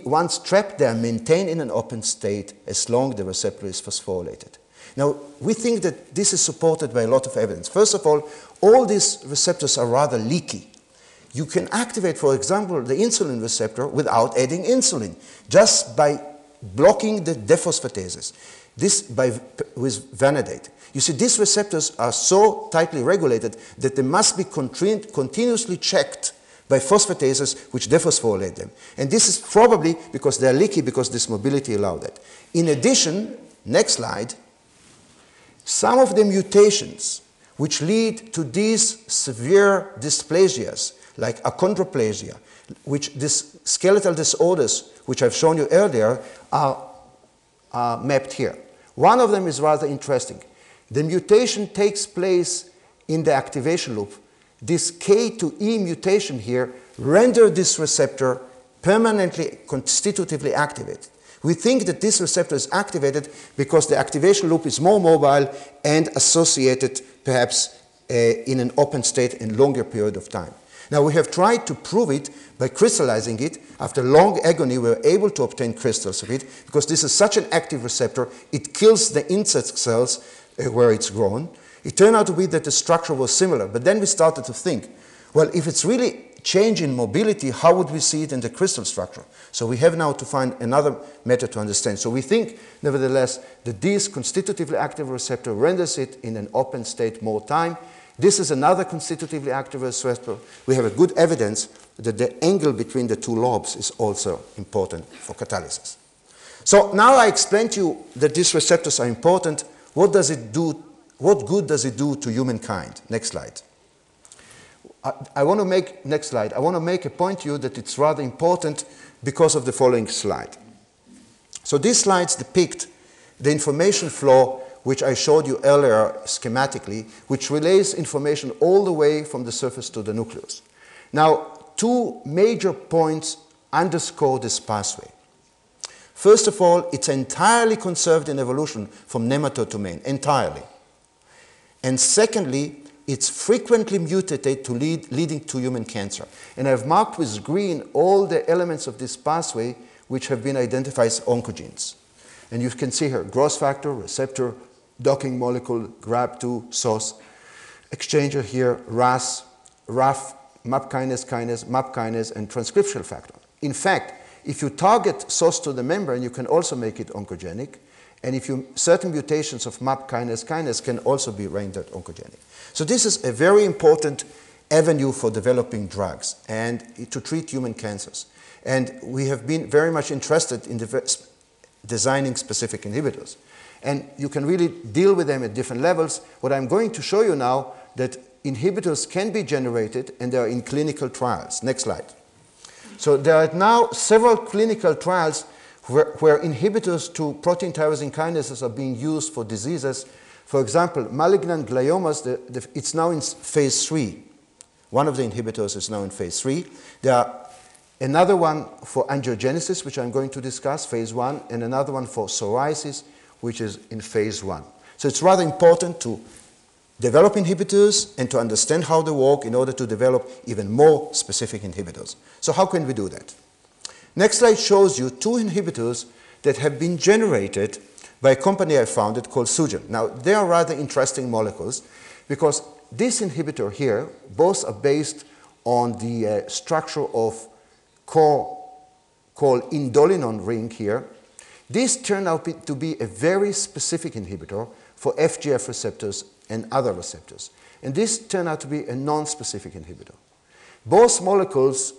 once trapped, they are maintained in an open state as long as the receptor is phosphorylated. Now, we think that this is supported by a lot of evidence. First of all, all these receptors are rather leaky. You can activate, for example, the insulin receptor without adding insulin, just by blocking the dephosphatases. This by, with vanadate. You see, these receptors are so tightly regulated that they must be continuously checked by phosphatases which dephosphorylate them. And this is probably because they're leaky because this mobility allowed that. In addition, next slide, some of the mutations which lead to these severe dysplasias, like achondroplasia, which these skeletal disorders, which I've shown you earlier, are, are mapped here. One of them is rather interesting. The mutation takes place in the activation loop this K to E mutation here render this receptor permanently constitutively activated. We think that this receptor is activated because the activation loop is more mobile and associated perhaps uh, in an open state in longer period of time. Now we have tried to prove it by crystallizing it. After long agony, we were able to obtain crystals of it because this is such an active receptor, it kills the insect cells uh, where it's grown. It turned out to be that the structure was similar, but then we started to think, well, if it's really change in mobility, how would we see it in the crystal structure? So we have now to find another method to understand. So we think, nevertheless, that this constitutively active receptor renders it in an open state more time, This is another constitutively active receptor. We have a good evidence that the angle between the two lobes is also important for catalysis. So now I explained to you that these receptors are important. What does it do? What good does it do to humankind? Next slide. I, I want to make, next slide, I want to make a point to you that it's rather important because of the following slide. So these slides depict the information flow which I showed you earlier schematically, which relays information all the way from the surface to the nucleus. Now, two major points underscore this pathway. First of all, it's entirely conserved in evolution from nematode to mane, entirely. And secondly, it's frequently mutated to lead, leading to human cancer. And I've marked with green all the elements of this pathway which have been identified as oncogenes. And you can see here growth factor, receptor, docking molecule, GRB2, SOS, exchanger here, RAS, RAF, MAP kinase, kinase, MAP kinase, and transcriptional factor. In fact, if you target SOS to the membrane, you can also make it oncogenic. And if you, certain mutations of MAP kinase, kinase can also be rendered oncogenic. So this is a very important avenue for developing drugs and to treat human cancers. And we have been very much interested in designing specific inhibitors. And you can really deal with them at different levels. What I'm going to show you now that inhibitors can be generated and they are in clinical trials. Next slide. So there are now several clinical trials where, where inhibitors to protein tyrosine kinases are being used for diseases. For example, malignant gliomas, the, the, it's now in phase three. One of the inhibitors is now in phase three. There are another one for angiogenesis, which I'm going to discuss, phase one, and another one for psoriasis, which is in phase one. So it's rather important to develop inhibitors and to understand how they work in order to develop even more specific inhibitors. So how can we do that? Next slide shows you two inhibitors that have been generated by a company I founded called Sugen. Now, they are rather interesting molecules because this inhibitor here, both are based on the uh, structure of core called indolinone ring here, this turned out to be a very specific inhibitor for FGF receptors and other receptors. And this turned out to be a non-specific inhibitor. Both molecules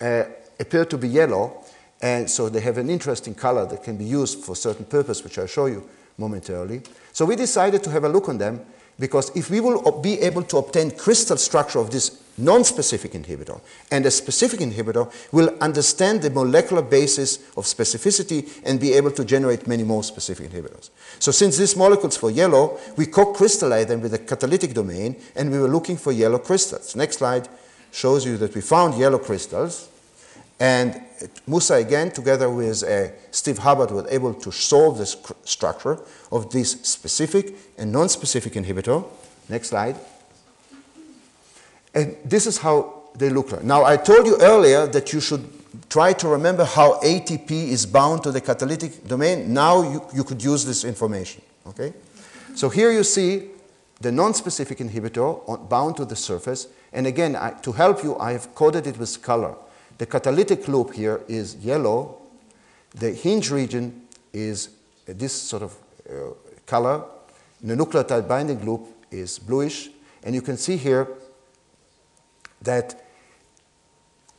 uh, appear to be yellow, and so they have an interesting color that can be used for certain purpose, which I'll show you momentarily. So we decided to have a look on them because if we will be able to obtain crystal structure of this non-specific inhibitor and a specific inhibitor, we'll understand the molecular basis of specificity and be able to generate many more specific inhibitors. So since these molecules were yellow, we co-crystallize them with a catalytic domain and we were looking for yellow crystals. Next slide shows you that we found yellow crystals and Musa again, together with uh, Steve Hubbard, was able to solve the structure of this specific and non-specific inhibitor. Next slide. And this is how they look like. Now, I told you earlier that you should try to remember how ATP is bound to the catalytic domain. Now you, you could use this information, okay? So here you see the non-specific inhibitor on, bound to the surface. And again, I, to help you, I have coded it with color. The catalytic loop here is yellow. The hinge region is this sort of uh, color. The nucleotide binding loop is bluish. And you can see here that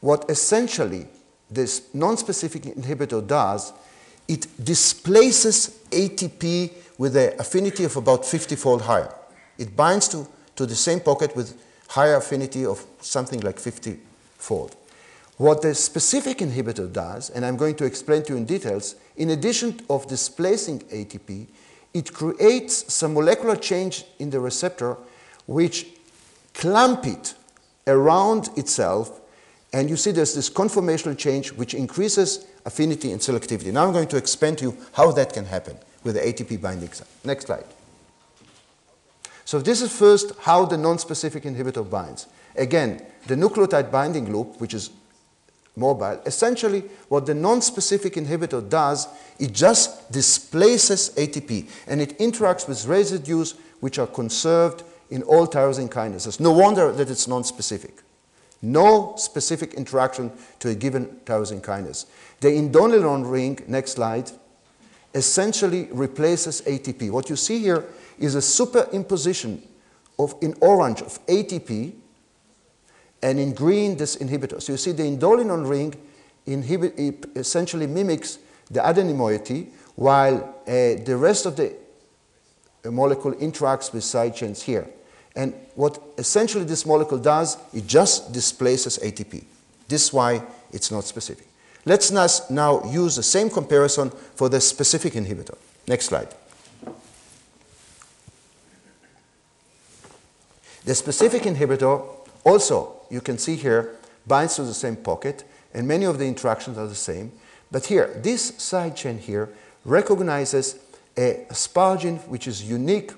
what essentially this non-specific inhibitor does, it displaces ATP with an affinity of about 50-fold higher. It binds to, to the same pocket with higher affinity of something like 50-fold. What the specific inhibitor does, and I'm going to explain to you in details, in addition of displacing ATP, it creates some molecular change in the receptor which clamp it around itself, and you see there's this conformational change which increases affinity and selectivity. Now I'm going to explain to you how that can happen with the ATP binding site. Next slide. So this is first how the non-specific inhibitor binds. Again, the nucleotide binding loop, which is mobile. Essentially, what the non-specific inhibitor does, it just displaces ATP, and it interacts with residues which are conserved in all tyrosine kinases. No wonder that it's non-specific. No specific interaction to a given tyrosine kinase. The indolinone ring, next slide, essentially replaces ATP. What you see here is a superimposition of, in orange of ATP, and in green this inhibitor. So you see the indolinone ring inhibit, essentially mimics the adenine moiety, while uh, the rest of the molecule interacts with side chains here. And what essentially this molecule does, it just displaces ATP. This is why it's not specific. Let's now use the same comparison for the specific inhibitor. Next slide. The specific inhibitor also, you can see here, binds to the same pocket, and many of the interactions are the same. But here, this side chain here recognizes a asparagine which is unique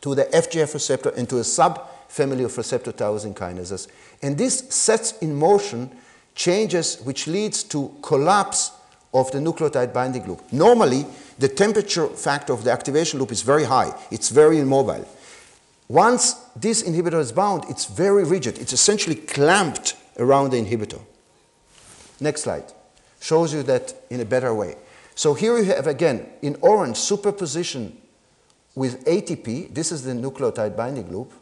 to the FGF receptor and to a subfamily of receptor tyrosine kinases. And this sets in motion changes which leads to collapse of the nucleotide binding loop. Normally, the temperature factor of the activation loop is very high. It's very immobile. Once this inhibitor is bound, it's very rigid. It's essentially clamped around the inhibitor. Next slide shows you that in a better way. So here you have, again, in orange, superposition with ATP. This is the nucleotide binding loop.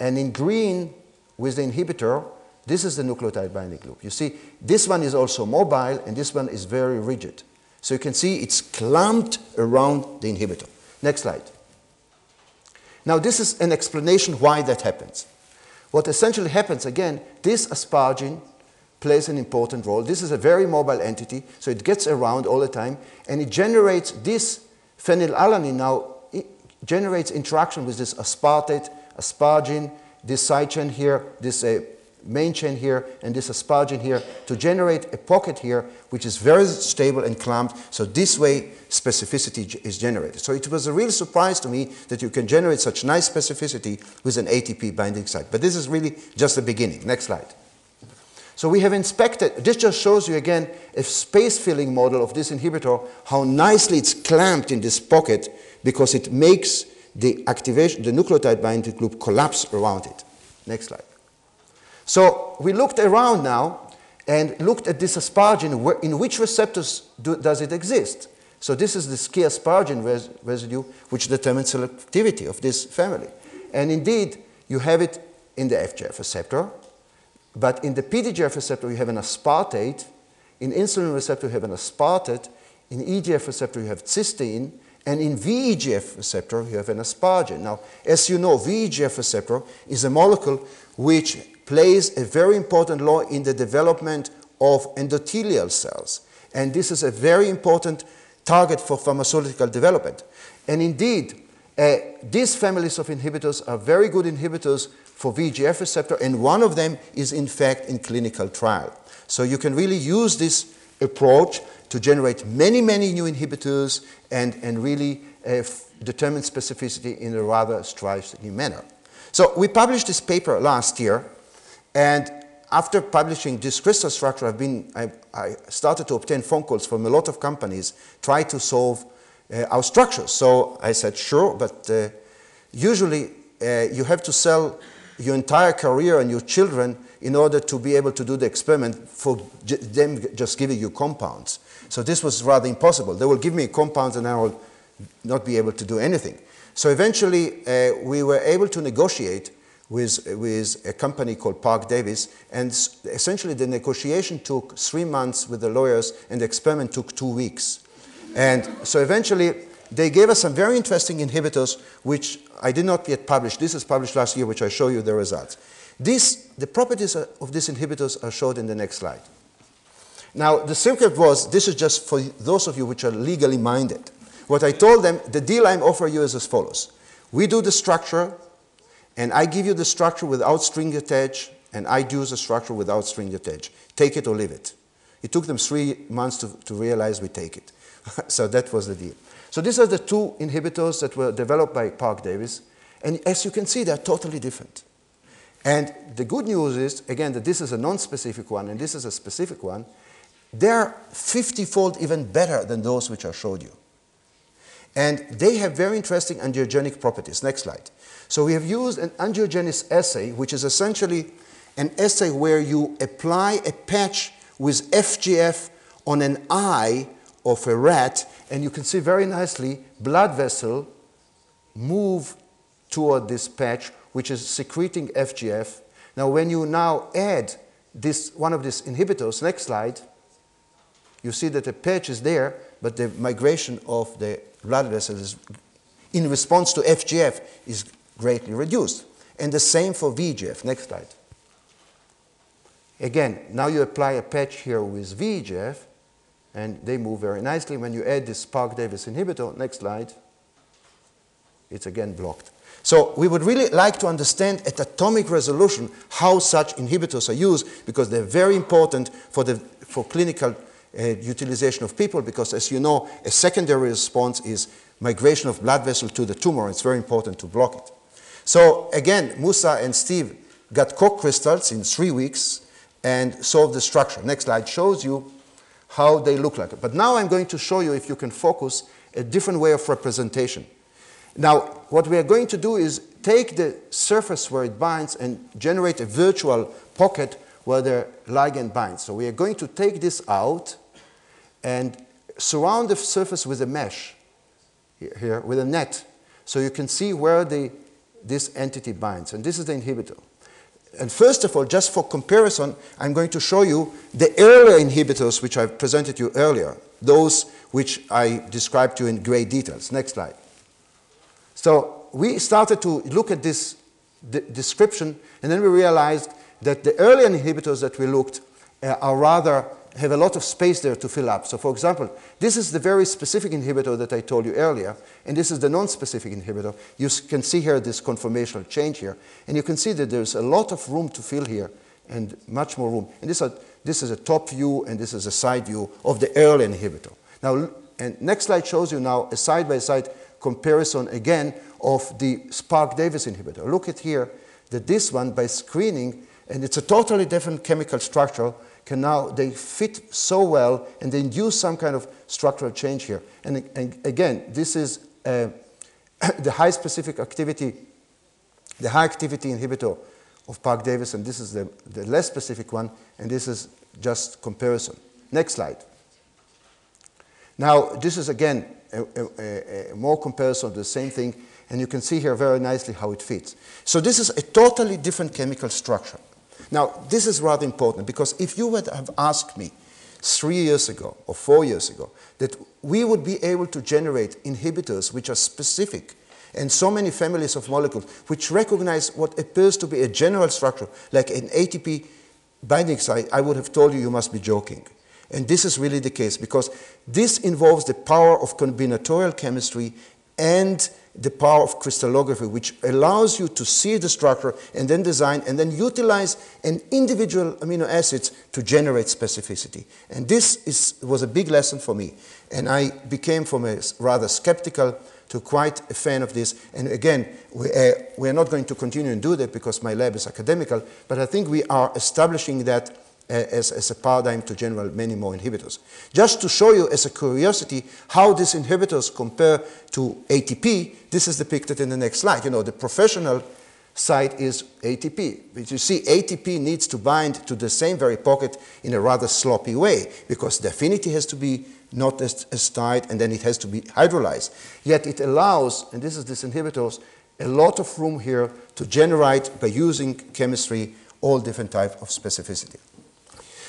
And in green, with the inhibitor, this is the nucleotide binding loop. You see, this one is also mobile, and this one is very rigid. So you can see it's clamped around the inhibitor. Next slide. Now, this is an explanation why that happens. What essentially happens, again, this asparagine plays an important role. This is a very mobile entity, so it gets around all the time, and it generates this phenylalanine now generates interaction with this aspartate, asparagine, this side chain here, this uh, main chain here, and this asparagine here to generate a pocket here which is very stable and clamped. So this way specificity is generated. So it was a real surprise to me that you can generate such nice specificity with an ATP binding site. But this is really just the beginning. Next slide. So we have inspected, this just shows you again a space filling model of this inhibitor, how nicely it's clamped in this pocket because it makes the activation, the nucleotide binding loop collapse around it. Next slide. So we looked around now and looked at this asparagine, in which receptors do, does it exist? So this is the key asparagine res residue which determines selectivity of this family. And indeed, you have it in the FGF receptor, but in the PDGF receptor you have an aspartate, in insulin receptor you have an aspartate, in EGF receptor you have cysteine, and in VEGF receptor you have an asparagine. Now, as you know, VEGF receptor is a molecule which plays a very important role in the development of endothelial cells. And this is a very important target for pharmaceutical development. And indeed, uh, these families of inhibitors are very good inhibitors for VEGF receptor, and one of them is in fact in clinical trial. So you can really use this approach to generate many, many new inhibitors and, and really uh, determine specificity in a rather striking manner. So we published this paper last year, and after publishing this crystal structure, I've been, I, I, started to obtain phone calls from a lot of companies, try to solve uh, our structures. So I said, sure, but uh, usually uh, you have to sell your entire career and your children in order to be able to do the experiment for them just giving you compounds. So this was rather impossible. They will give me compounds and I will not be able to do anything. So eventually uh, we were able to negotiate with, with a company called Parke-Davis. And essentially, the negotiation took three months with the lawyers, and the experiment took two weeks. And so eventually, they gave us some very interesting inhibitors, which I did not yet publish. This is published last year, which I show you the results. This, the properties of these inhibitors are shown in the next slide. Now, the secret was, this is just for those of you which are legally minded. What I told them, the deal I'm offering you is as follows. We do the structure, and I give you the structure without string attached, and I use the structure without string attached. Take it or leave it. It took them three months to, to realize we take it. so that was the deal. So these are the two inhibitors that were developed by Parke-Davis. And as you can see, they're totally different. And the good news is, again, that this is a non-specific one and this is a specific one. They're 50-fold even better than those which I showed you. And they have very interesting angiogenic properties. Next slide. So we have used an angiogenesis assay, which is essentially an assay where you apply a patch with FGF on an eye of a rat, and you can see very nicely blood vessel move toward this patch, which is secreting FGF. Now, when you now add this, one of these inhibitors, next slide, you see that the patch is there, but the migration of the blood vessels in response to FGF is greatly reduced. And the same for VEGF. Next slide. Again, now you apply a patch here with VEGF, and they move very nicely. When you add this Parke-Davis inhibitor, next slide, it's again blocked. So we would really like to understand at atomic resolution how such inhibitors are used because they're very important for, the, for clinical uh, utilization of people because as you know, a secondary response is migration of blood vessel to the tumor. It's very important to block it. So again, Musa and Steve got co-crystals in three weeks and solved the structure. Next slide shows you how they look like. But now I'm going to show you, if you can focus, a different way of representation. Now, what we are going to do is take the surface where it binds and generate a virtual pocket where the ligand binds. So we are going to take this out and surround the surface with a mesh here, with a net so you can see where the, this entity binds. And this is the inhibitor. And first of all, just for comparison, I'm going to show you the earlier inhibitors which I presented you earlier, those which I described to you in great details. Next slide. So we started to look at this description, and then we realized that the earlier inhibitors that we looked uh, are rather have a lot of space there to fill up. So for example, this is the very specific inhibitor that I told you earlier, and this is the non-specific inhibitor. You can see here this conformational change here, and you can see that there's a lot of room to fill here, and much more room. And this, are, this is a top view, and this is a side view of the early inhibitor. Now, and next slide shows you now a side-by-side -side comparison again of the Spark-Davis inhibitor. Look at here that this one, by screening, and it's a totally different chemical structure, can now, they fit so well and they induce some kind of structural change here. And, and again, this is uh, the high specific activity, the high activity inhibitor of Parke-Davis, and this is the, the less specific one, and this is just comparison. Next slide. Now, this is again a, a, a, more comparison of the same thing, and you can see here very nicely how it fits. So this is a totally different chemical structure. Now, this is rather important because if you would have asked me three years ago or four years ago that we would be able to generate inhibitors which are specific and so many families of molecules which recognize what appears to be a general structure like an ATP binding site, I would have told you you must be joking. And this is really the case because this involves the power of combinatorial chemistry and the power of crystallography, which allows you to see the structure and then design and then utilize an individual amino acids to generate specificity. And this is, was a big lesson for me. And I became from a rather skeptical to quite a fan of this. And again, we, uh, we are not going to continue and do that because my lab is academical, but I think we are establishing that as, as a paradigm to generate many more inhibitors. Just to show you as a curiosity how these inhibitors compare to ATP, this is depicted in the next slide. You know, the professional side is ATP. But you see, ATP needs to bind to the same very pocket in a rather sloppy way because the affinity has to be not as, as tight and then it has to be hydrolyzed. Yet it allows, and this is this inhibitors, a lot of room here to generate by using chemistry all different type of specificity.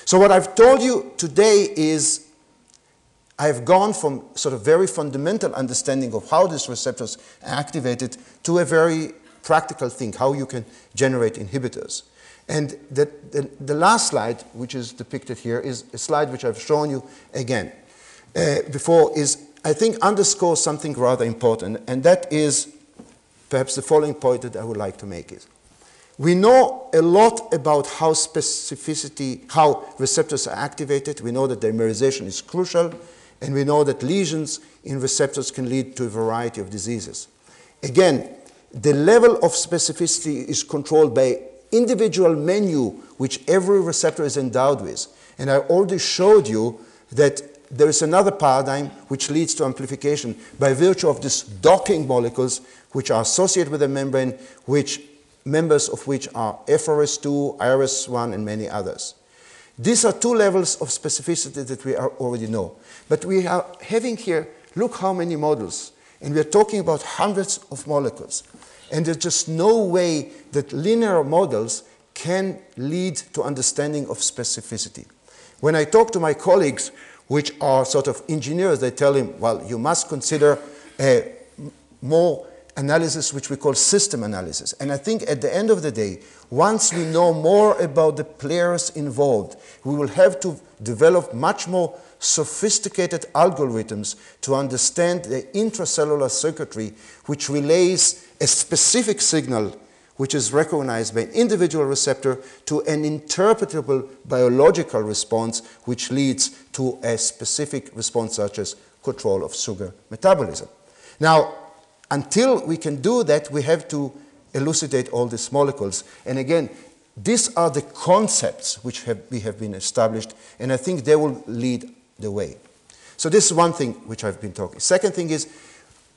So what I've told you today is I've gone from sort of very fundamental understanding of how these receptors are activated to a very practical thing, how you can generate inhibitors. And the, the, the last slide, which is depicted here, is a slide which I've shown you again uh, before, is I think underscores something rather important, and that is perhaps the following point that I would like to make is we know a lot about how specificity, how receptors are activated. We know that dimerization is crucial, and we know that lesions in receptors can lead to a variety of diseases. Again, the level of specificity is controlled by individual menu which every receptor is endowed with. And I already showed you that there is another paradigm which leads to amplification by virtue of these docking molecules which are associated with the membrane, which members of which are FRS2, IRS1, and many others. These are two levels of specificity that we already know. But we are having here, look how many models, and we are talking about hundreds of molecules. And there's just no way that linear models can lead to understanding of specificity. When I talk to my colleagues, which are sort of engineers, they tell him, well, you must consider uh, a more analysis which we call system analysis. And I think at the end of the day, once we know more about the players involved, we will have to develop much more sophisticated algorithms to understand the intracellular circuitry which relays a specific signal which is recognized by an individual receptor to an interpretable biological response which leads to a specific response such as control of sugar metabolism. Now, until we can do that, we have to elucidate all these molecules. And again, these are the concepts which have, we have been established, and I think they will lead the way. So this is one thing which I've been talking. Second thing is,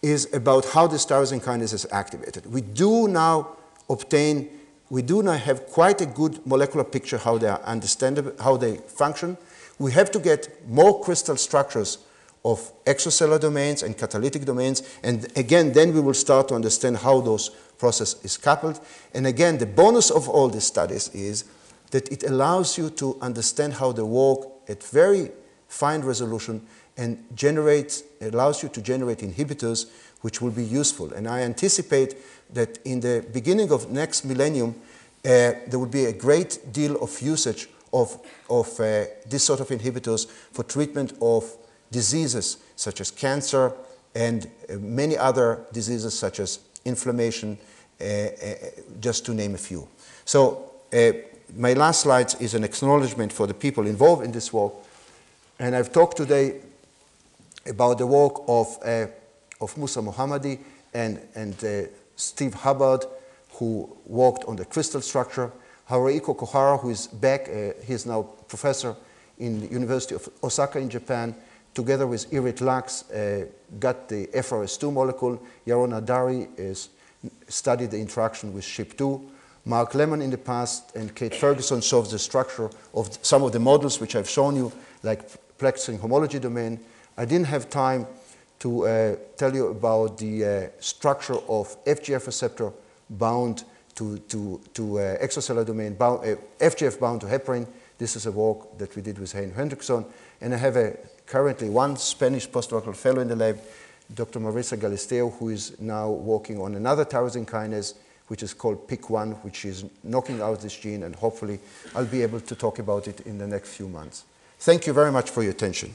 is about how this tyrosine kinase is activated. We do now obtain, we do now have quite a good molecular picture how they are understandable, how they function. We have to get more crystal structures of extracellular domains and catalytic domains, and again, then we will start to understand how those process is coupled. And again, the bonus of all these studies is that it allows you to understand how they work at very fine resolution and generates, allows you to generate inhibitors which will be useful. And I anticipate that in the beginning of next millennium, uh, there will be a great deal of usage of, of uh, this sort of inhibitors for treatment of diseases such as cancer and uh, many other diseases such as inflammation, uh, uh, just to name a few. So my last slide is an acknowledgement for the people involved in this work and I've talked today about the work of, uh, of Musa Mohammadi and, and uh, Steve Hubbard, who worked on the crystal structure. Haruhiko Kouhara, who is back, uh, is now professor in the University of Osaka in Japan, together with Irit Lax, uh, got the FRS2 molecule. Yaron Hadari is, studied the interaction with SHP2. Mark Lemmon in the past and Kate Ferguson solved the structure of some of the models which I've shown you, like pleckstrin homology domain. I didn't have time to uh, tell you about the uh, structure of FGF receptor bound to, to, to uh, extracellular domain, bound, uh, FGF bound to heparin. This is a work that we did with Wayne Hendrickson. And I have a, currently one Spanish postdoctoral fellow in the lab, Dr. Marisa Galisteo, who is now working on another tyrosine kinase, which is called PIC1, which is knocking out this gene, and hopefully I'll be able to talk about it in the next few months. Thank you very much for your attention.